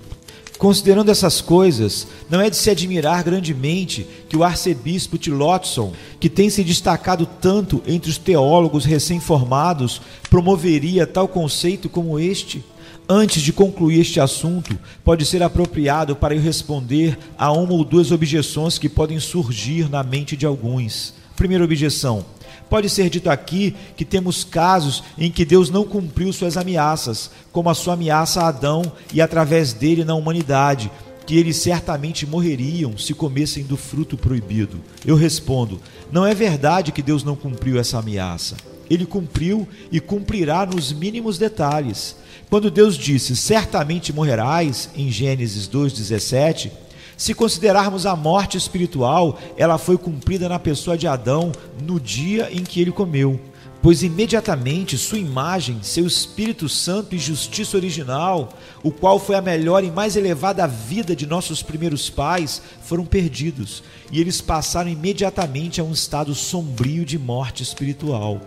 Considerando essas coisas, não é de se admirar grandemente que o arcebispo Tillotson, que tem se destacado tanto entre os teólogos recém-formados, promoveria tal conceito como este? Antes de concluir este assunto, pode ser apropriado para eu responder a uma ou duas objeções que podem surgir na mente de alguns. Primeira objeção: Pode ser dito aqui que temos casos em que Deus não cumpriu suas ameaças, como a sua ameaça a Adão e através dele na humanidade, que eles certamente morreriam se comessem do fruto proibido. Eu respondo: não é verdade que Deus não cumpriu essa ameaça. ele cumpriu e cumprirá nos mínimos detalhes. Quando Deus disse: "Certamente morrerás", em Gênesis 2:17, se considerarmos a morte espiritual, ela foi cumprida na pessoa de Adão no dia em que ele comeu pois imediatamente sua imagem, seu Espírito Santo e justiça original, o qual foi a melhor e mais elevada vida de nossos primeiros pais, foram perdidos, e eles passaram imediatamente a um estado sombrio de morte espiritual.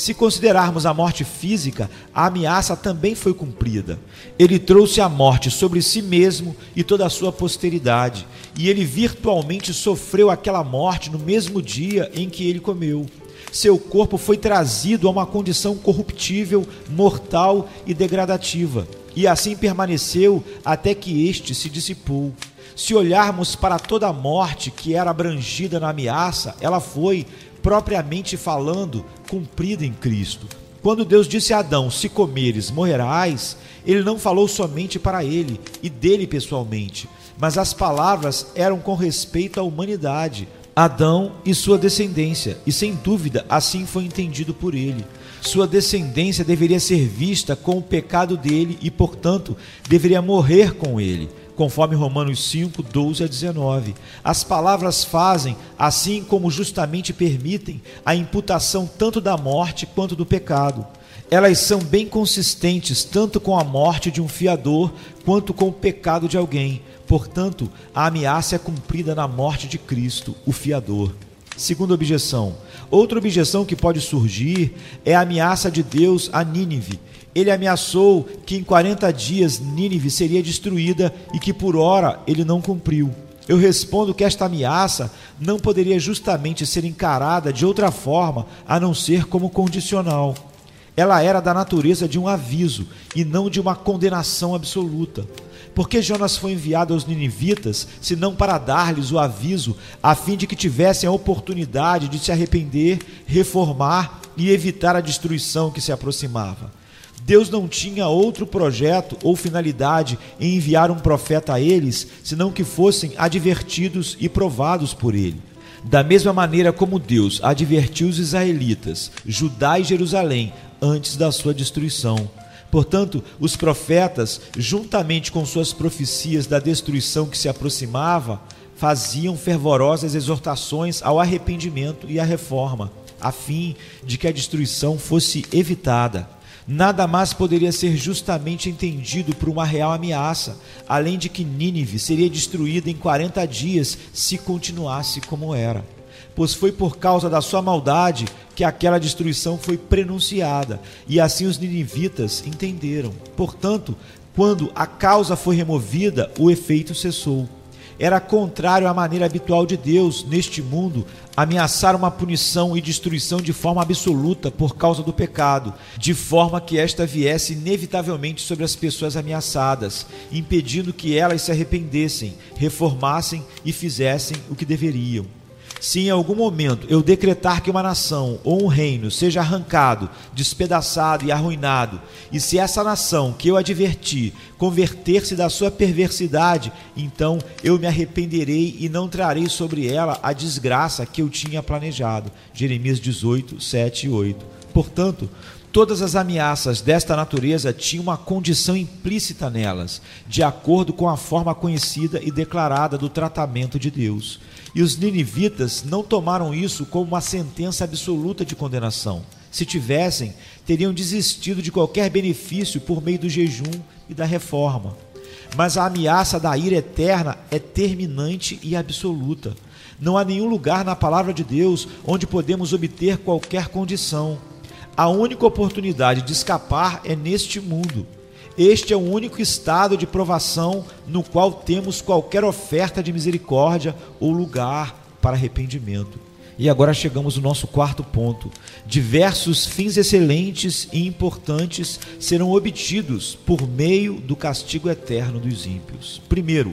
Se considerarmos a morte física, a ameaça também foi cumprida. Ele trouxe a morte sobre si mesmo e toda a sua posteridade, e ele virtualmente sofreu aquela morte no mesmo dia em que ele comeu seu corpo foi trazido a uma condição corruptível, mortal e degradativa, e assim permaneceu até que este se dissipou. Se olharmos para toda a morte que era abrangida na ameaça, ela foi, propriamente falando, cumprida em Cristo. Quando Deus disse a Adão: Se comeres, morrerás, ele não falou somente para ele e dele pessoalmente, mas as palavras eram com respeito à humanidade Adão e sua descendência, e sem dúvida assim foi entendido por ele. Sua descendência deveria ser vista com o pecado dele e, portanto, deveria morrer com ele, conforme Romanos 5, 12 a 19. As palavras fazem, assim como justamente permitem, a imputação tanto da morte quanto do pecado. Elas são bem consistentes tanto com a morte de um fiador quanto com o pecado de alguém Portanto, a ameaça é cumprida na morte de Cristo, o fiador. Segunda objeção. Outra objeção que pode surgir é a ameaça de Deus a Nínive. Ele ameaçou que em 40 dias Nínive seria destruída e que por hora ele não cumpriu. Eu respondo que esta ameaça não poderia justamente ser encarada de outra forma a não ser como condicional. Ela era da natureza de um aviso e não de uma condenação absoluta. Porque Jonas foi enviado aos ninivitas, senão para dar-lhes o aviso, a fim de que tivessem a oportunidade de se arrepender, reformar e evitar a destruição que se aproximava. Deus não tinha outro projeto ou finalidade em enviar um profeta a eles, senão que fossem advertidos e provados por ele. Da mesma maneira como Deus advertiu os israelitas, Judá e Jerusalém, antes da sua destruição. Portanto, os profetas, juntamente com suas profecias da destruição que se aproximava, faziam fervorosas exortações ao arrependimento e à reforma, a fim de que a destruição fosse evitada. Nada mais poderia ser justamente entendido por uma real ameaça, além de que Nínive seria destruída em 40 dias se continuasse como era pois foi por causa da sua maldade que aquela destruição foi prenunciada, e assim os ninivitas entenderam. Portanto, quando a causa foi removida, o efeito cessou. Era contrário à maneira habitual de Deus neste mundo ameaçar uma punição e destruição de forma absoluta por causa do pecado, de forma que esta viesse inevitavelmente sobre as pessoas ameaçadas, impedindo que elas se arrependessem, reformassem e fizessem o que deveriam. Se em algum momento eu decretar que uma nação ou um reino seja arrancado, despedaçado e arruinado, e se essa nação que eu adverti converter-se da sua perversidade, então eu me arrependerei e não trarei sobre ela a desgraça que eu tinha planejado. Jeremias 18, 7 e 8. Portanto, Todas as ameaças desta natureza tinham uma condição implícita nelas, de acordo com a forma conhecida e declarada do tratamento de Deus. E os ninivitas não tomaram isso como uma sentença absoluta de condenação. Se tivessem, teriam desistido de qualquer benefício por meio do jejum e da reforma. Mas a ameaça da ira eterna é terminante e absoluta. Não há nenhum lugar na palavra de Deus onde podemos obter qualquer condição. A única oportunidade de escapar é neste mundo. Este é o único estado de provação no qual temos qualquer oferta de misericórdia ou lugar para arrependimento. E agora chegamos ao nosso quarto ponto. Diversos fins excelentes e importantes serão obtidos por meio do castigo eterno dos ímpios. Primeiro,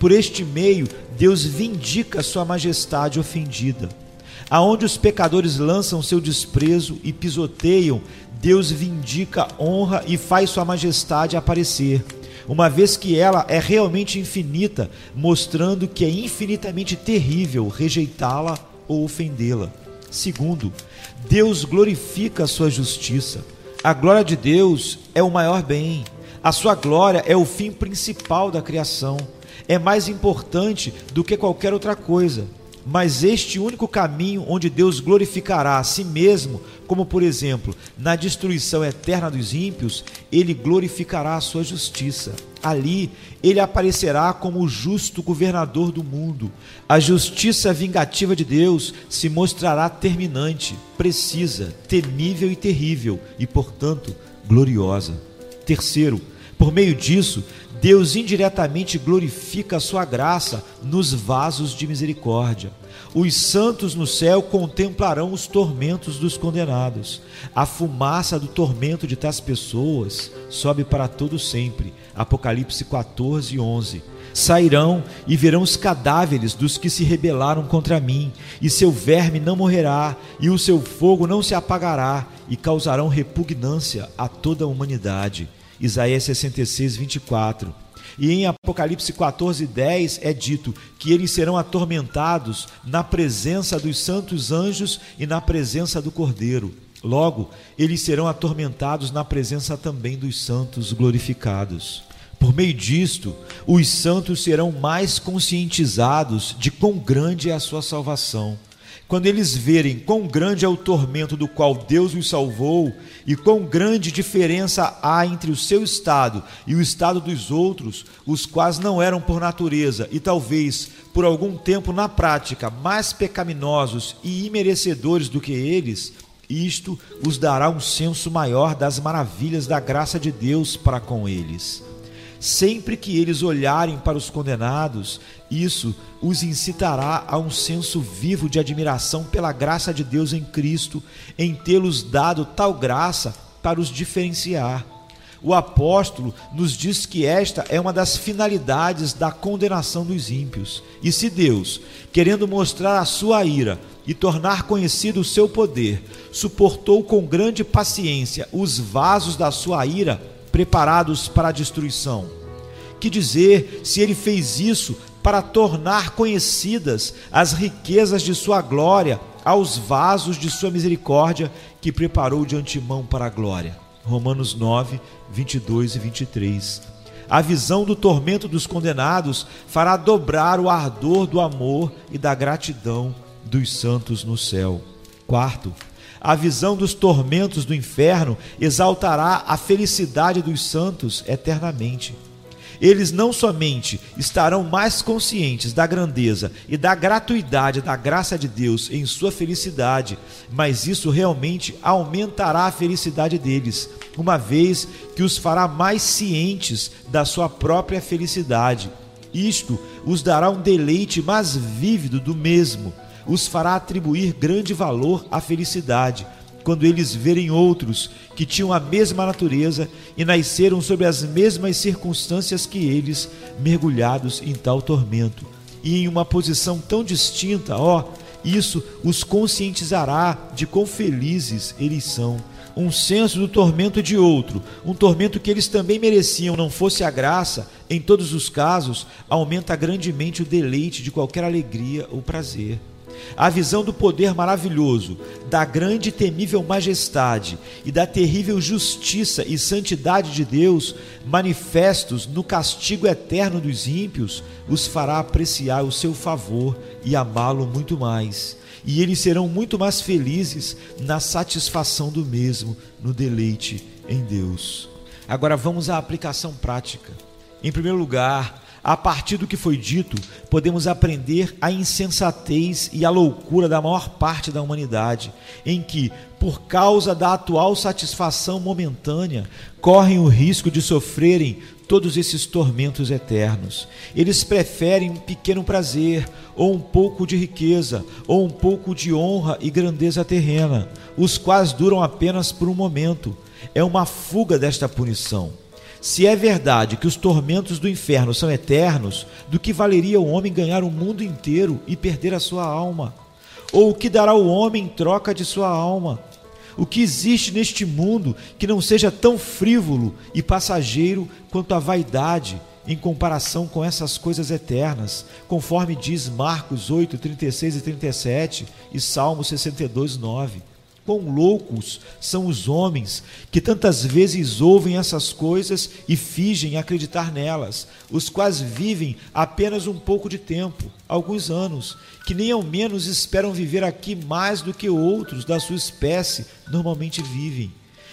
por este meio, Deus vindica sua majestade ofendida. Aonde os pecadores lançam seu desprezo e pisoteiam Deus vindica, honra e faz Sua majestade aparecer, uma vez que ela é realmente infinita, mostrando que é infinitamente terrível rejeitá-la ou ofendê-la. Segundo, Deus glorifica a sua justiça. A glória de Deus é o maior bem. A sua glória é o fim principal da criação. É mais importante do que qualquer outra coisa. Mas este único caminho onde Deus glorificará a si mesmo, como por exemplo, na destruição eterna dos ímpios, ele glorificará a sua justiça. Ali ele aparecerá como o justo governador do mundo. A justiça vingativa de Deus se mostrará terminante, precisa, temível e terrível, e portanto gloriosa. Terceiro, por meio disso, Deus indiretamente glorifica a sua graça nos vasos de misericórdia. Os santos no céu contemplarão os tormentos dos condenados. A fumaça do tormento de tais pessoas sobe para todo sempre. Apocalipse 14, 11. Sairão e verão os cadáveres dos que se rebelaram contra mim, e seu verme não morrerá, e o seu fogo não se apagará, e causarão repugnância a toda a humanidade. Isaías 66, 24. E em Apocalipse 14, 10 é dito que eles serão atormentados na presença dos santos anjos e na presença do Cordeiro. Logo, eles serão atormentados na presença também dos santos glorificados. Por meio disto, os santos serão mais conscientizados de quão grande é a sua salvação quando eles verem quão grande é o tormento do qual Deus os salvou e quão grande diferença há entre o seu estado e o estado dos outros, os quais não eram por natureza e talvez por algum tempo na prática mais pecaminosos e imerecedores do que eles, isto os dará um senso maior das maravilhas da graça de Deus para com eles. Sempre que eles olharem para os condenados, isso os incitará a um senso vivo de admiração pela graça de Deus em Cristo, em tê-los dado tal graça para os diferenciar. O apóstolo nos diz que esta é uma das finalidades da condenação dos ímpios. E se Deus, querendo mostrar a sua ira e tornar conhecido o seu poder, suportou com grande paciência os vasos da sua ira, preparados para a destruição. Que dizer se ele fez isso para tornar conhecidas as riquezas de sua glória aos vasos de sua misericórdia que preparou de antemão para a glória. Romanos 9, 22 e 23. A visão do tormento dos condenados fará dobrar o ardor do amor e da gratidão dos santos no céu. Quarto, a visão dos tormentos do inferno exaltará a felicidade dos santos eternamente. Eles não somente estarão mais conscientes da grandeza e da gratuidade da graça de Deus em sua felicidade, mas isso realmente aumentará a felicidade deles, uma vez que os fará mais cientes da sua própria felicidade. Isto os dará um deleite mais vívido do mesmo os fará atribuir grande valor à felicidade, quando eles verem outros que tinham a mesma natureza e nasceram sob as mesmas circunstâncias que eles, mergulhados em tal tormento. E em uma posição tão distinta, ó, isso os conscientizará de quão felizes eles são. Um senso do tormento de outro, um tormento que eles também mereciam, não fosse a graça, em todos os casos, aumenta grandemente o deleite de qualquer alegria ou prazer. A visão do poder maravilhoso, da grande e temível majestade e da terrível justiça e santidade de Deus, manifestos no castigo eterno dos ímpios, os fará apreciar o seu favor e amá-lo muito mais. E eles serão muito mais felizes na satisfação do mesmo, no deleite em Deus. Agora vamos à aplicação prática. Em primeiro lugar, a partir do que foi dito, podemos aprender a insensatez e a loucura da maior parte da humanidade, em que, por causa da atual satisfação momentânea, correm o risco de sofrerem todos esses tormentos eternos. Eles preferem um pequeno prazer, ou um pouco de riqueza, ou um pouco de honra e grandeza terrena, os quais duram apenas por um momento. É uma fuga desta punição. Se é verdade que os tormentos do inferno são eternos, do que valeria o homem ganhar o mundo inteiro e perder a sua alma? Ou o que dará o homem em troca de sua alma? O que existe neste mundo que não seja tão frívolo e passageiro quanto a vaidade, em comparação com essas coisas eternas, conforme diz Marcos 8, 36 e 37 e Salmo 62, 9. Quão loucos são os homens que tantas vezes ouvem essas coisas e fingem acreditar nelas, os quais vivem apenas um pouco de tempo, alguns anos, que nem ao menos esperam viver aqui mais do que outros da sua espécie normalmente vivem,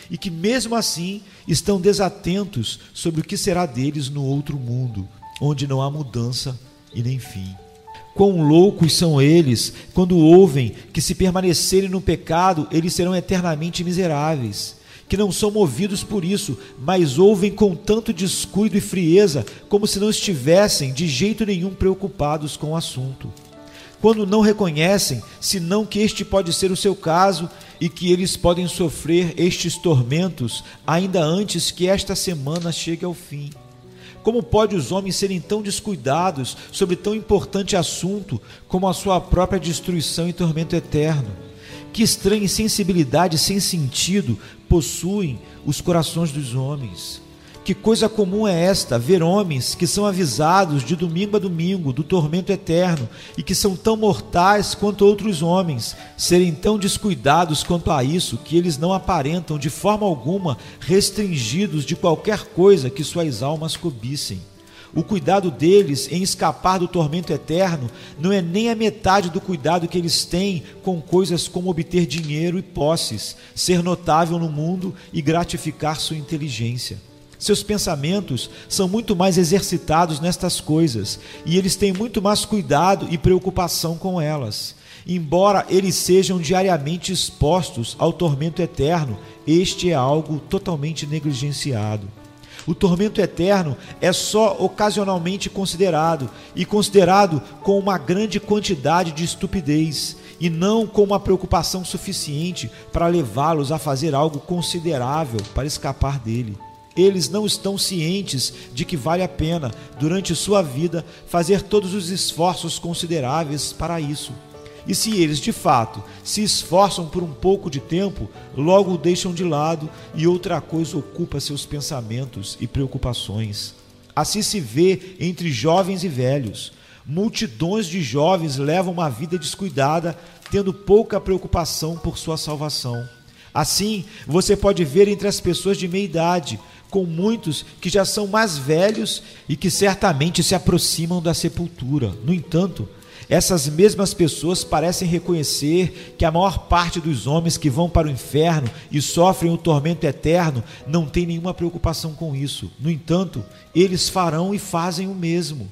e que mesmo assim estão desatentos sobre o que será deles no outro mundo, onde não há mudança e nem fim. Quão loucos são eles quando ouvem que, se permanecerem no pecado, eles serão eternamente miseráveis. Que não são movidos por isso, mas ouvem com tanto descuido e frieza, como se não estivessem de jeito nenhum preocupados com o assunto. Quando não reconhecem, senão que este pode ser o seu caso e que eles podem sofrer estes tormentos ainda antes que esta semana chegue ao fim. Como pode os homens serem tão descuidados sobre tão importante assunto como a sua própria destruição e tormento eterno? Que estranha insensibilidade sem sentido possuem os corações dos homens. Que coisa comum é esta, ver homens que são avisados de domingo a domingo do tormento eterno e que são tão mortais quanto outros homens, serem tão descuidados quanto a isso que eles não aparentam de forma alguma restringidos de qualquer coisa que suas almas cobissem. O cuidado deles em escapar do tormento eterno não é nem a metade do cuidado que eles têm com coisas como obter dinheiro e posses, ser notável no mundo e gratificar sua inteligência. Seus pensamentos são muito mais exercitados nestas coisas e eles têm muito mais cuidado e preocupação com elas. Embora eles sejam diariamente expostos ao tormento eterno, este é algo totalmente negligenciado. O tormento eterno é só ocasionalmente considerado e considerado com uma grande quantidade de estupidez e não com uma preocupação suficiente para levá-los a fazer algo considerável para escapar dele eles não estão cientes de que vale a pena, durante sua vida, fazer todos os esforços consideráveis para isso. E se eles, de fato, se esforçam por um pouco de tempo, logo o deixam de lado e outra coisa ocupa seus pensamentos e preocupações. Assim se vê entre jovens e velhos. Multidões de jovens levam uma vida descuidada, tendo pouca preocupação por sua salvação. Assim, você pode ver entre as pessoas de meia idade com muitos que já são mais velhos e que certamente se aproximam da sepultura. No entanto, essas mesmas pessoas parecem reconhecer que a maior parte dos homens que vão para o inferno e sofrem o tormento eterno não tem nenhuma preocupação com isso. No entanto, eles farão e fazem o mesmo.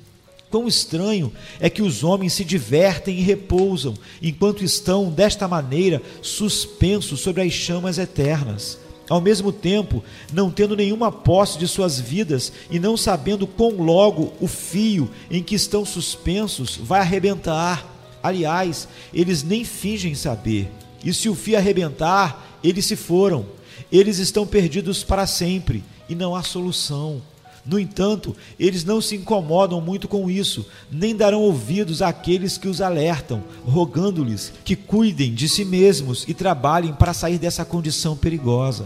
Quão estranho é que os homens se divertem e repousam enquanto estão, desta maneira, suspensos sobre as chamas eternas ao mesmo tempo não tendo nenhuma posse de suas vidas e não sabendo quão logo o fio em que estão suspensos vai arrebentar. Aliás, eles nem fingem saber. E se o fio arrebentar, eles se foram. Eles estão perdidos para sempre e não há solução. No entanto, eles não se incomodam muito com isso, nem darão ouvidos àqueles que os alertam, rogando-lhes que cuidem de si mesmos e trabalhem para sair dessa condição perigosa.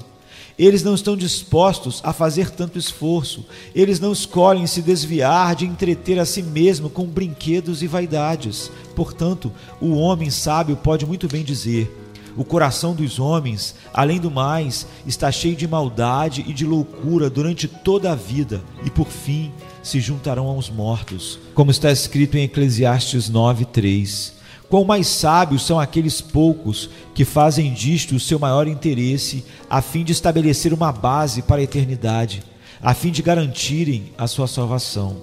Eles não estão dispostos a fazer tanto esforço, eles não escolhem se desviar de entreter a si mesmo com brinquedos e vaidades. Portanto, o homem sábio pode muito bem dizer: o coração dos homens, além do mais, está cheio de maldade e de loucura durante toda a vida, e por fim se juntarão aos mortos, como está escrito em Eclesiastes 9:3. Quão mais sábios são aqueles poucos que fazem disto o seu maior interesse, a fim de estabelecer uma base para a eternidade, a fim de garantirem a sua salvação.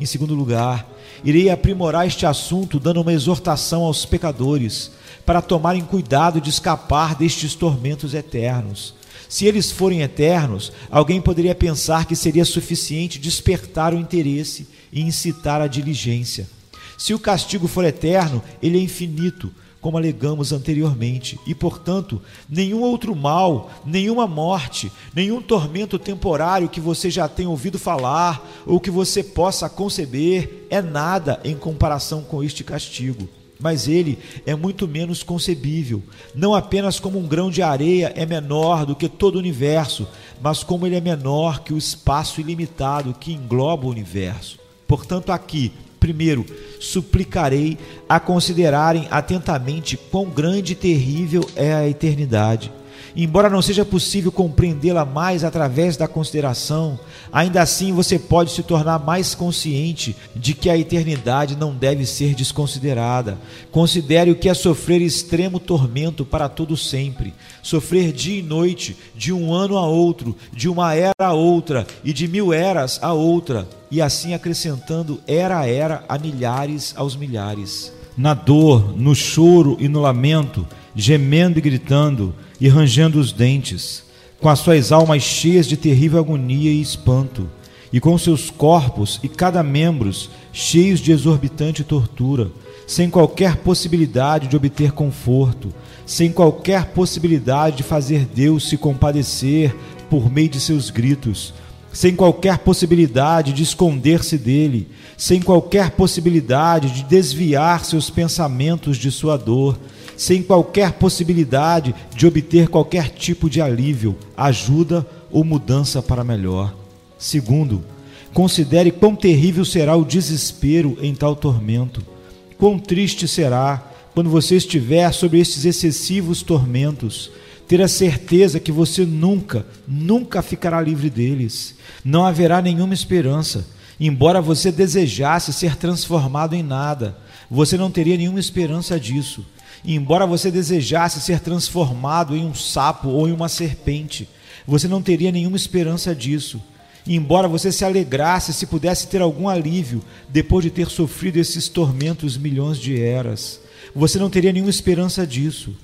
Em segundo lugar, irei aprimorar este assunto dando uma exortação aos pecadores para tomarem cuidado de escapar destes tormentos eternos. Se eles forem eternos, alguém poderia pensar que seria suficiente despertar o interesse e incitar a diligência. Se o castigo for eterno, ele é infinito, como alegamos anteriormente, e, portanto, nenhum outro mal, nenhuma morte, nenhum tormento temporário que você já tenha ouvido falar ou que você possa conceber é nada em comparação com este castigo. Mas ele é muito menos concebível. Não apenas como um grão de areia é menor do que todo o universo, mas como ele é menor que o espaço ilimitado que engloba o universo. Portanto, aqui, primeiro, suplicarei a considerarem atentamente quão grande e terrível é a eternidade Embora não seja possível compreendê-la mais através da consideração, ainda assim você pode se tornar mais consciente de que a eternidade não deve ser desconsiderada. Considere o que é sofrer extremo tormento para todo sempre, sofrer dia e noite, de um ano a outro, de uma era a outra e de mil eras a outra, e assim acrescentando era a era a milhares aos milhares. Na dor, no choro e no lamento, gemendo e gritando, e rangendo os dentes, com as suas almas cheias de terrível agonia e espanto, e com seus corpos e cada membros cheios de exorbitante tortura, sem qualquer possibilidade de obter conforto, sem qualquer possibilidade de fazer Deus se compadecer por meio de seus gritos, sem qualquer possibilidade de esconder-se dele, sem qualquer possibilidade de desviar seus pensamentos de sua dor, sem qualquer possibilidade de obter qualquer tipo de alívio, ajuda ou mudança para melhor. Segundo, considere quão terrível será o desespero em tal tormento. Quão triste será quando você estiver sobre estes excessivos tormentos, ter a certeza que você nunca, nunca ficará livre deles. Não haverá nenhuma esperança. Embora você desejasse ser transformado em nada, você não teria nenhuma esperança disso. E embora você desejasse ser transformado em um sapo ou em uma serpente, você não teria nenhuma esperança disso. E embora você se alegrasse se pudesse ter algum alívio depois de ter sofrido esses tormentos milhões de eras, você não teria nenhuma esperança disso.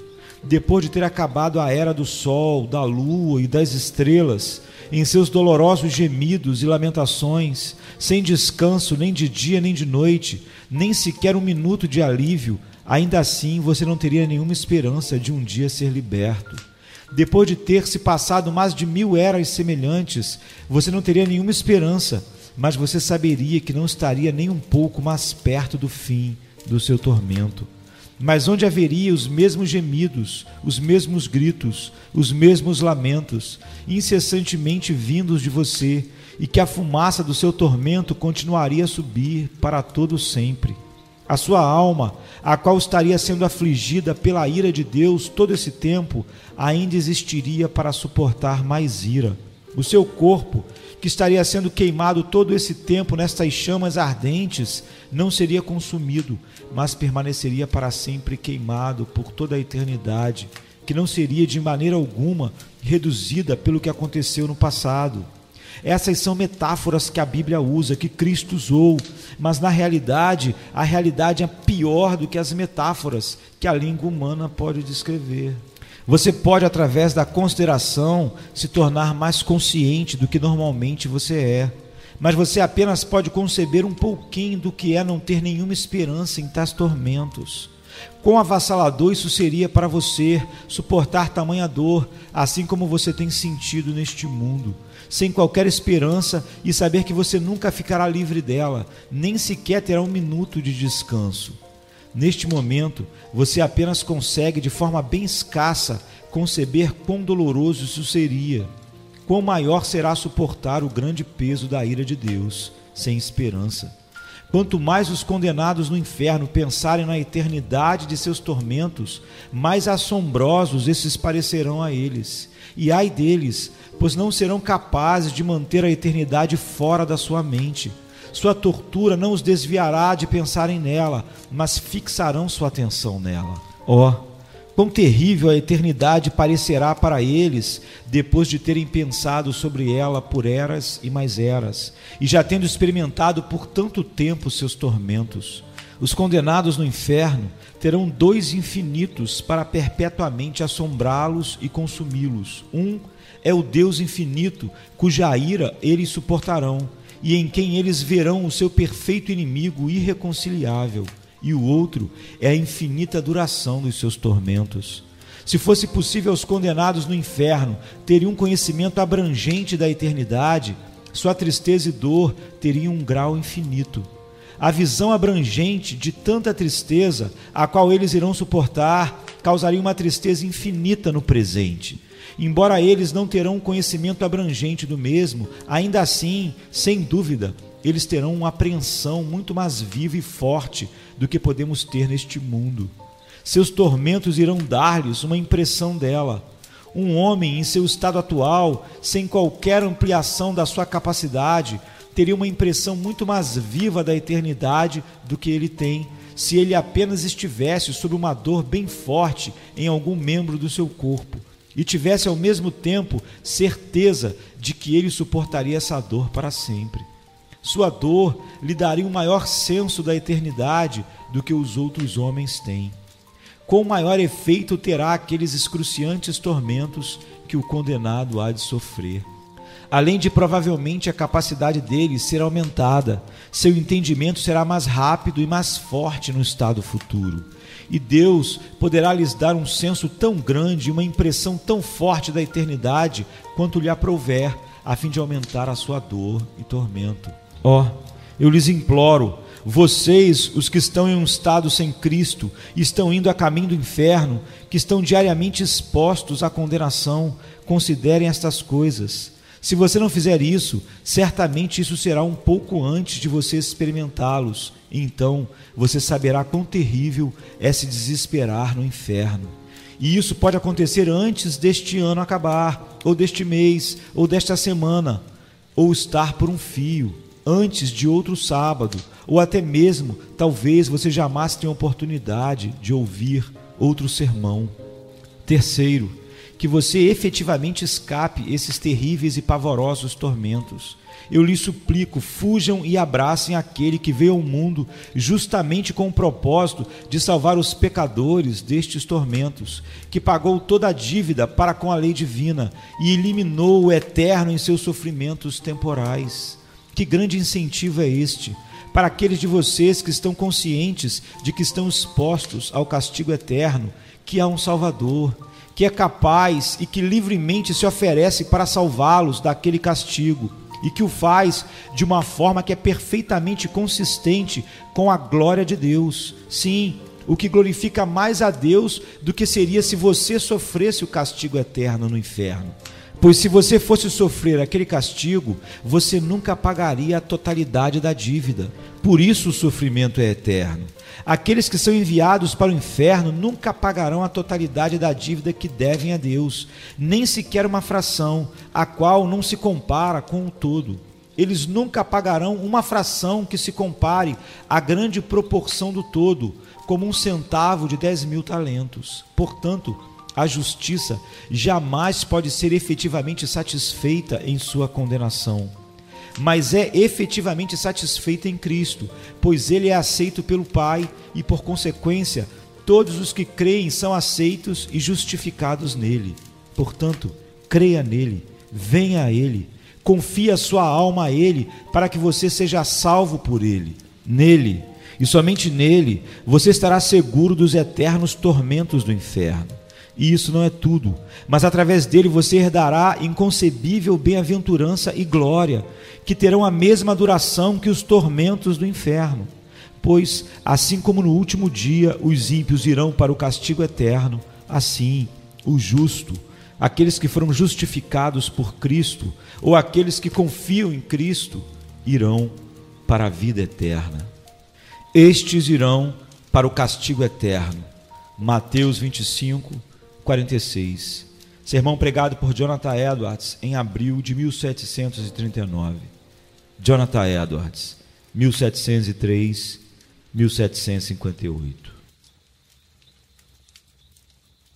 Depois de ter acabado a era do sol, da lua e das estrelas, em seus dolorosos gemidos e lamentações, sem descanso nem de dia nem de noite, nem sequer um minuto de alívio, ainda assim você não teria nenhuma esperança de um dia ser liberto. Depois de ter se passado mais de mil eras semelhantes, você não teria nenhuma esperança, mas você saberia que não estaria nem um pouco mais perto do fim do seu tormento. Mas onde haveria os mesmos gemidos, os mesmos gritos, os mesmos lamentos, incessantemente vindos de você, e que a fumaça do seu tormento continuaria a subir para todo sempre. A sua alma, a qual estaria sendo afligida pela ira de Deus todo esse tempo, ainda existiria para suportar mais ira. O seu corpo, que estaria sendo queimado todo esse tempo nestas chamas ardentes, não seria consumido, mas permaneceria para sempre queimado por toda a eternidade, que não seria de maneira alguma reduzida pelo que aconteceu no passado. Essas são metáforas que a Bíblia usa, que Cristo usou, mas na realidade, a realidade é pior do que as metáforas que a língua humana pode descrever. Você pode, através da consideração, se tornar mais consciente do que normalmente você é, mas você apenas pode conceber um pouquinho do que é não ter nenhuma esperança em tais tormentos. Quão avassalador isso seria para você suportar tamanha dor, assim como você tem sentido neste mundo sem qualquer esperança e saber que você nunca ficará livre dela, nem sequer terá um minuto de descanso. Neste momento, você apenas consegue, de forma bem escassa, conceber quão doloroso isso seria, quão maior será suportar o grande peso da ira de Deus, sem esperança. Quanto mais os condenados no inferno pensarem na eternidade de seus tormentos, mais assombrosos esses parecerão a eles. E ai deles, pois não serão capazes de manter a eternidade fora da sua mente. Sua tortura não os desviará de pensarem nela, mas fixarão sua atenção nela. Ó, oh, quão terrível a eternidade parecerá para eles depois de terem pensado sobre ela por eras e mais eras, e já tendo experimentado por tanto tempo seus tormentos. Os condenados no inferno terão dois infinitos para perpetuamente assombrá-los e consumi-los. Um é o Deus infinito, cuja ira eles suportarão, e em quem eles verão o seu perfeito inimigo irreconciliável, e o outro é a infinita duração dos seus tormentos. Se fosse possível aos condenados no inferno terem um conhecimento abrangente da eternidade, sua tristeza e dor teriam um grau infinito. A visão abrangente de tanta tristeza, a qual eles irão suportar, causaria uma tristeza infinita no presente. Embora eles não terão um conhecimento abrangente do mesmo, ainda assim, sem dúvida, eles terão uma apreensão muito mais viva e forte do que podemos ter neste mundo. Seus tormentos irão dar-lhes uma impressão dela. Um homem em seu estado atual, sem qualquer ampliação da sua capacidade, teria uma impressão muito mais viva da eternidade do que ele tem se ele apenas estivesse sob uma dor bem forte em algum membro do seu corpo e tivesse ao mesmo tempo certeza de que ele suportaria essa dor para sempre. Sua dor lhe daria um maior senso da eternidade do que os outros homens têm. Com maior efeito terá aqueles excruciantes tormentos que o condenado há de sofrer. Além de provavelmente a capacidade dele ser aumentada, seu entendimento será mais rápido e mais forte no estado futuro. E Deus poderá lhes dar um senso tão grande, uma impressão tão forte da eternidade, quanto lhe aprouver, a fim de aumentar a sua dor e tormento. Ó, oh, eu lhes imploro, vocês, os que estão em um estado sem Cristo, estão indo a caminho do inferno, que estão diariamente expostos à condenação, considerem estas coisas. Se você não fizer isso, certamente isso será um pouco antes de você experimentá-los. Então você saberá quão terrível é se desesperar no inferno. E isso pode acontecer antes deste ano acabar, ou deste mês, ou desta semana, ou estar por um fio, antes de outro sábado, ou até mesmo, talvez você jamais tenha oportunidade de ouvir outro sermão. Terceiro, que você efetivamente escape esses terríveis e pavorosos tormentos. Eu lhe suplico, fujam e abracem aquele que veio ao mundo justamente com o propósito de salvar os pecadores destes tormentos, que pagou toda a dívida para com a lei divina e eliminou o eterno em seus sofrimentos temporais. Que grande incentivo é este para aqueles de vocês que estão conscientes de que estão expostos ao castigo eterno, que há um Salvador que é capaz e que livremente se oferece para salvá-los daquele castigo e que o faz de uma forma que é perfeitamente consistente com a glória de Deus. Sim, o que glorifica mais a Deus do que seria se você sofresse o castigo eterno no inferno. Pois se você fosse sofrer aquele castigo, você nunca pagaria a totalidade da dívida. Por isso o sofrimento é eterno. Aqueles que são enviados para o inferno nunca pagarão a totalidade da dívida que devem a Deus, nem sequer uma fração, a qual não se compara com o todo. Eles nunca pagarão uma fração que se compare à grande proporção do todo, como um centavo de dez mil talentos. Portanto, a justiça jamais pode ser efetivamente satisfeita em sua condenação mas é efetivamente satisfeita em Cristo, pois ele é aceito pelo Pai e, por consequência, todos os que creem são aceitos e justificados nele. Portanto, creia nele, venha a ele, confie a sua alma a ele, para que você seja salvo por ele. Nele, e somente nele, você estará seguro dos eternos tormentos do inferno. E isso não é tudo, mas através dele você herdará inconcebível bem-aventurança e glória, que terão a mesma duração que os tormentos do inferno. Pois, assim como no último dia os ímpios irão para o castigo eterno, assim o justo, aqueles que foram justificados por Cristo, ou aqueles que confiam em Cristo, irão para a vida eterna. Estes irão para o castigo eterno. Mateus 25, 46. Sermão pregado por Jonathan Edwards em abril de 1739. Jonathan Edwards, 1703-1758.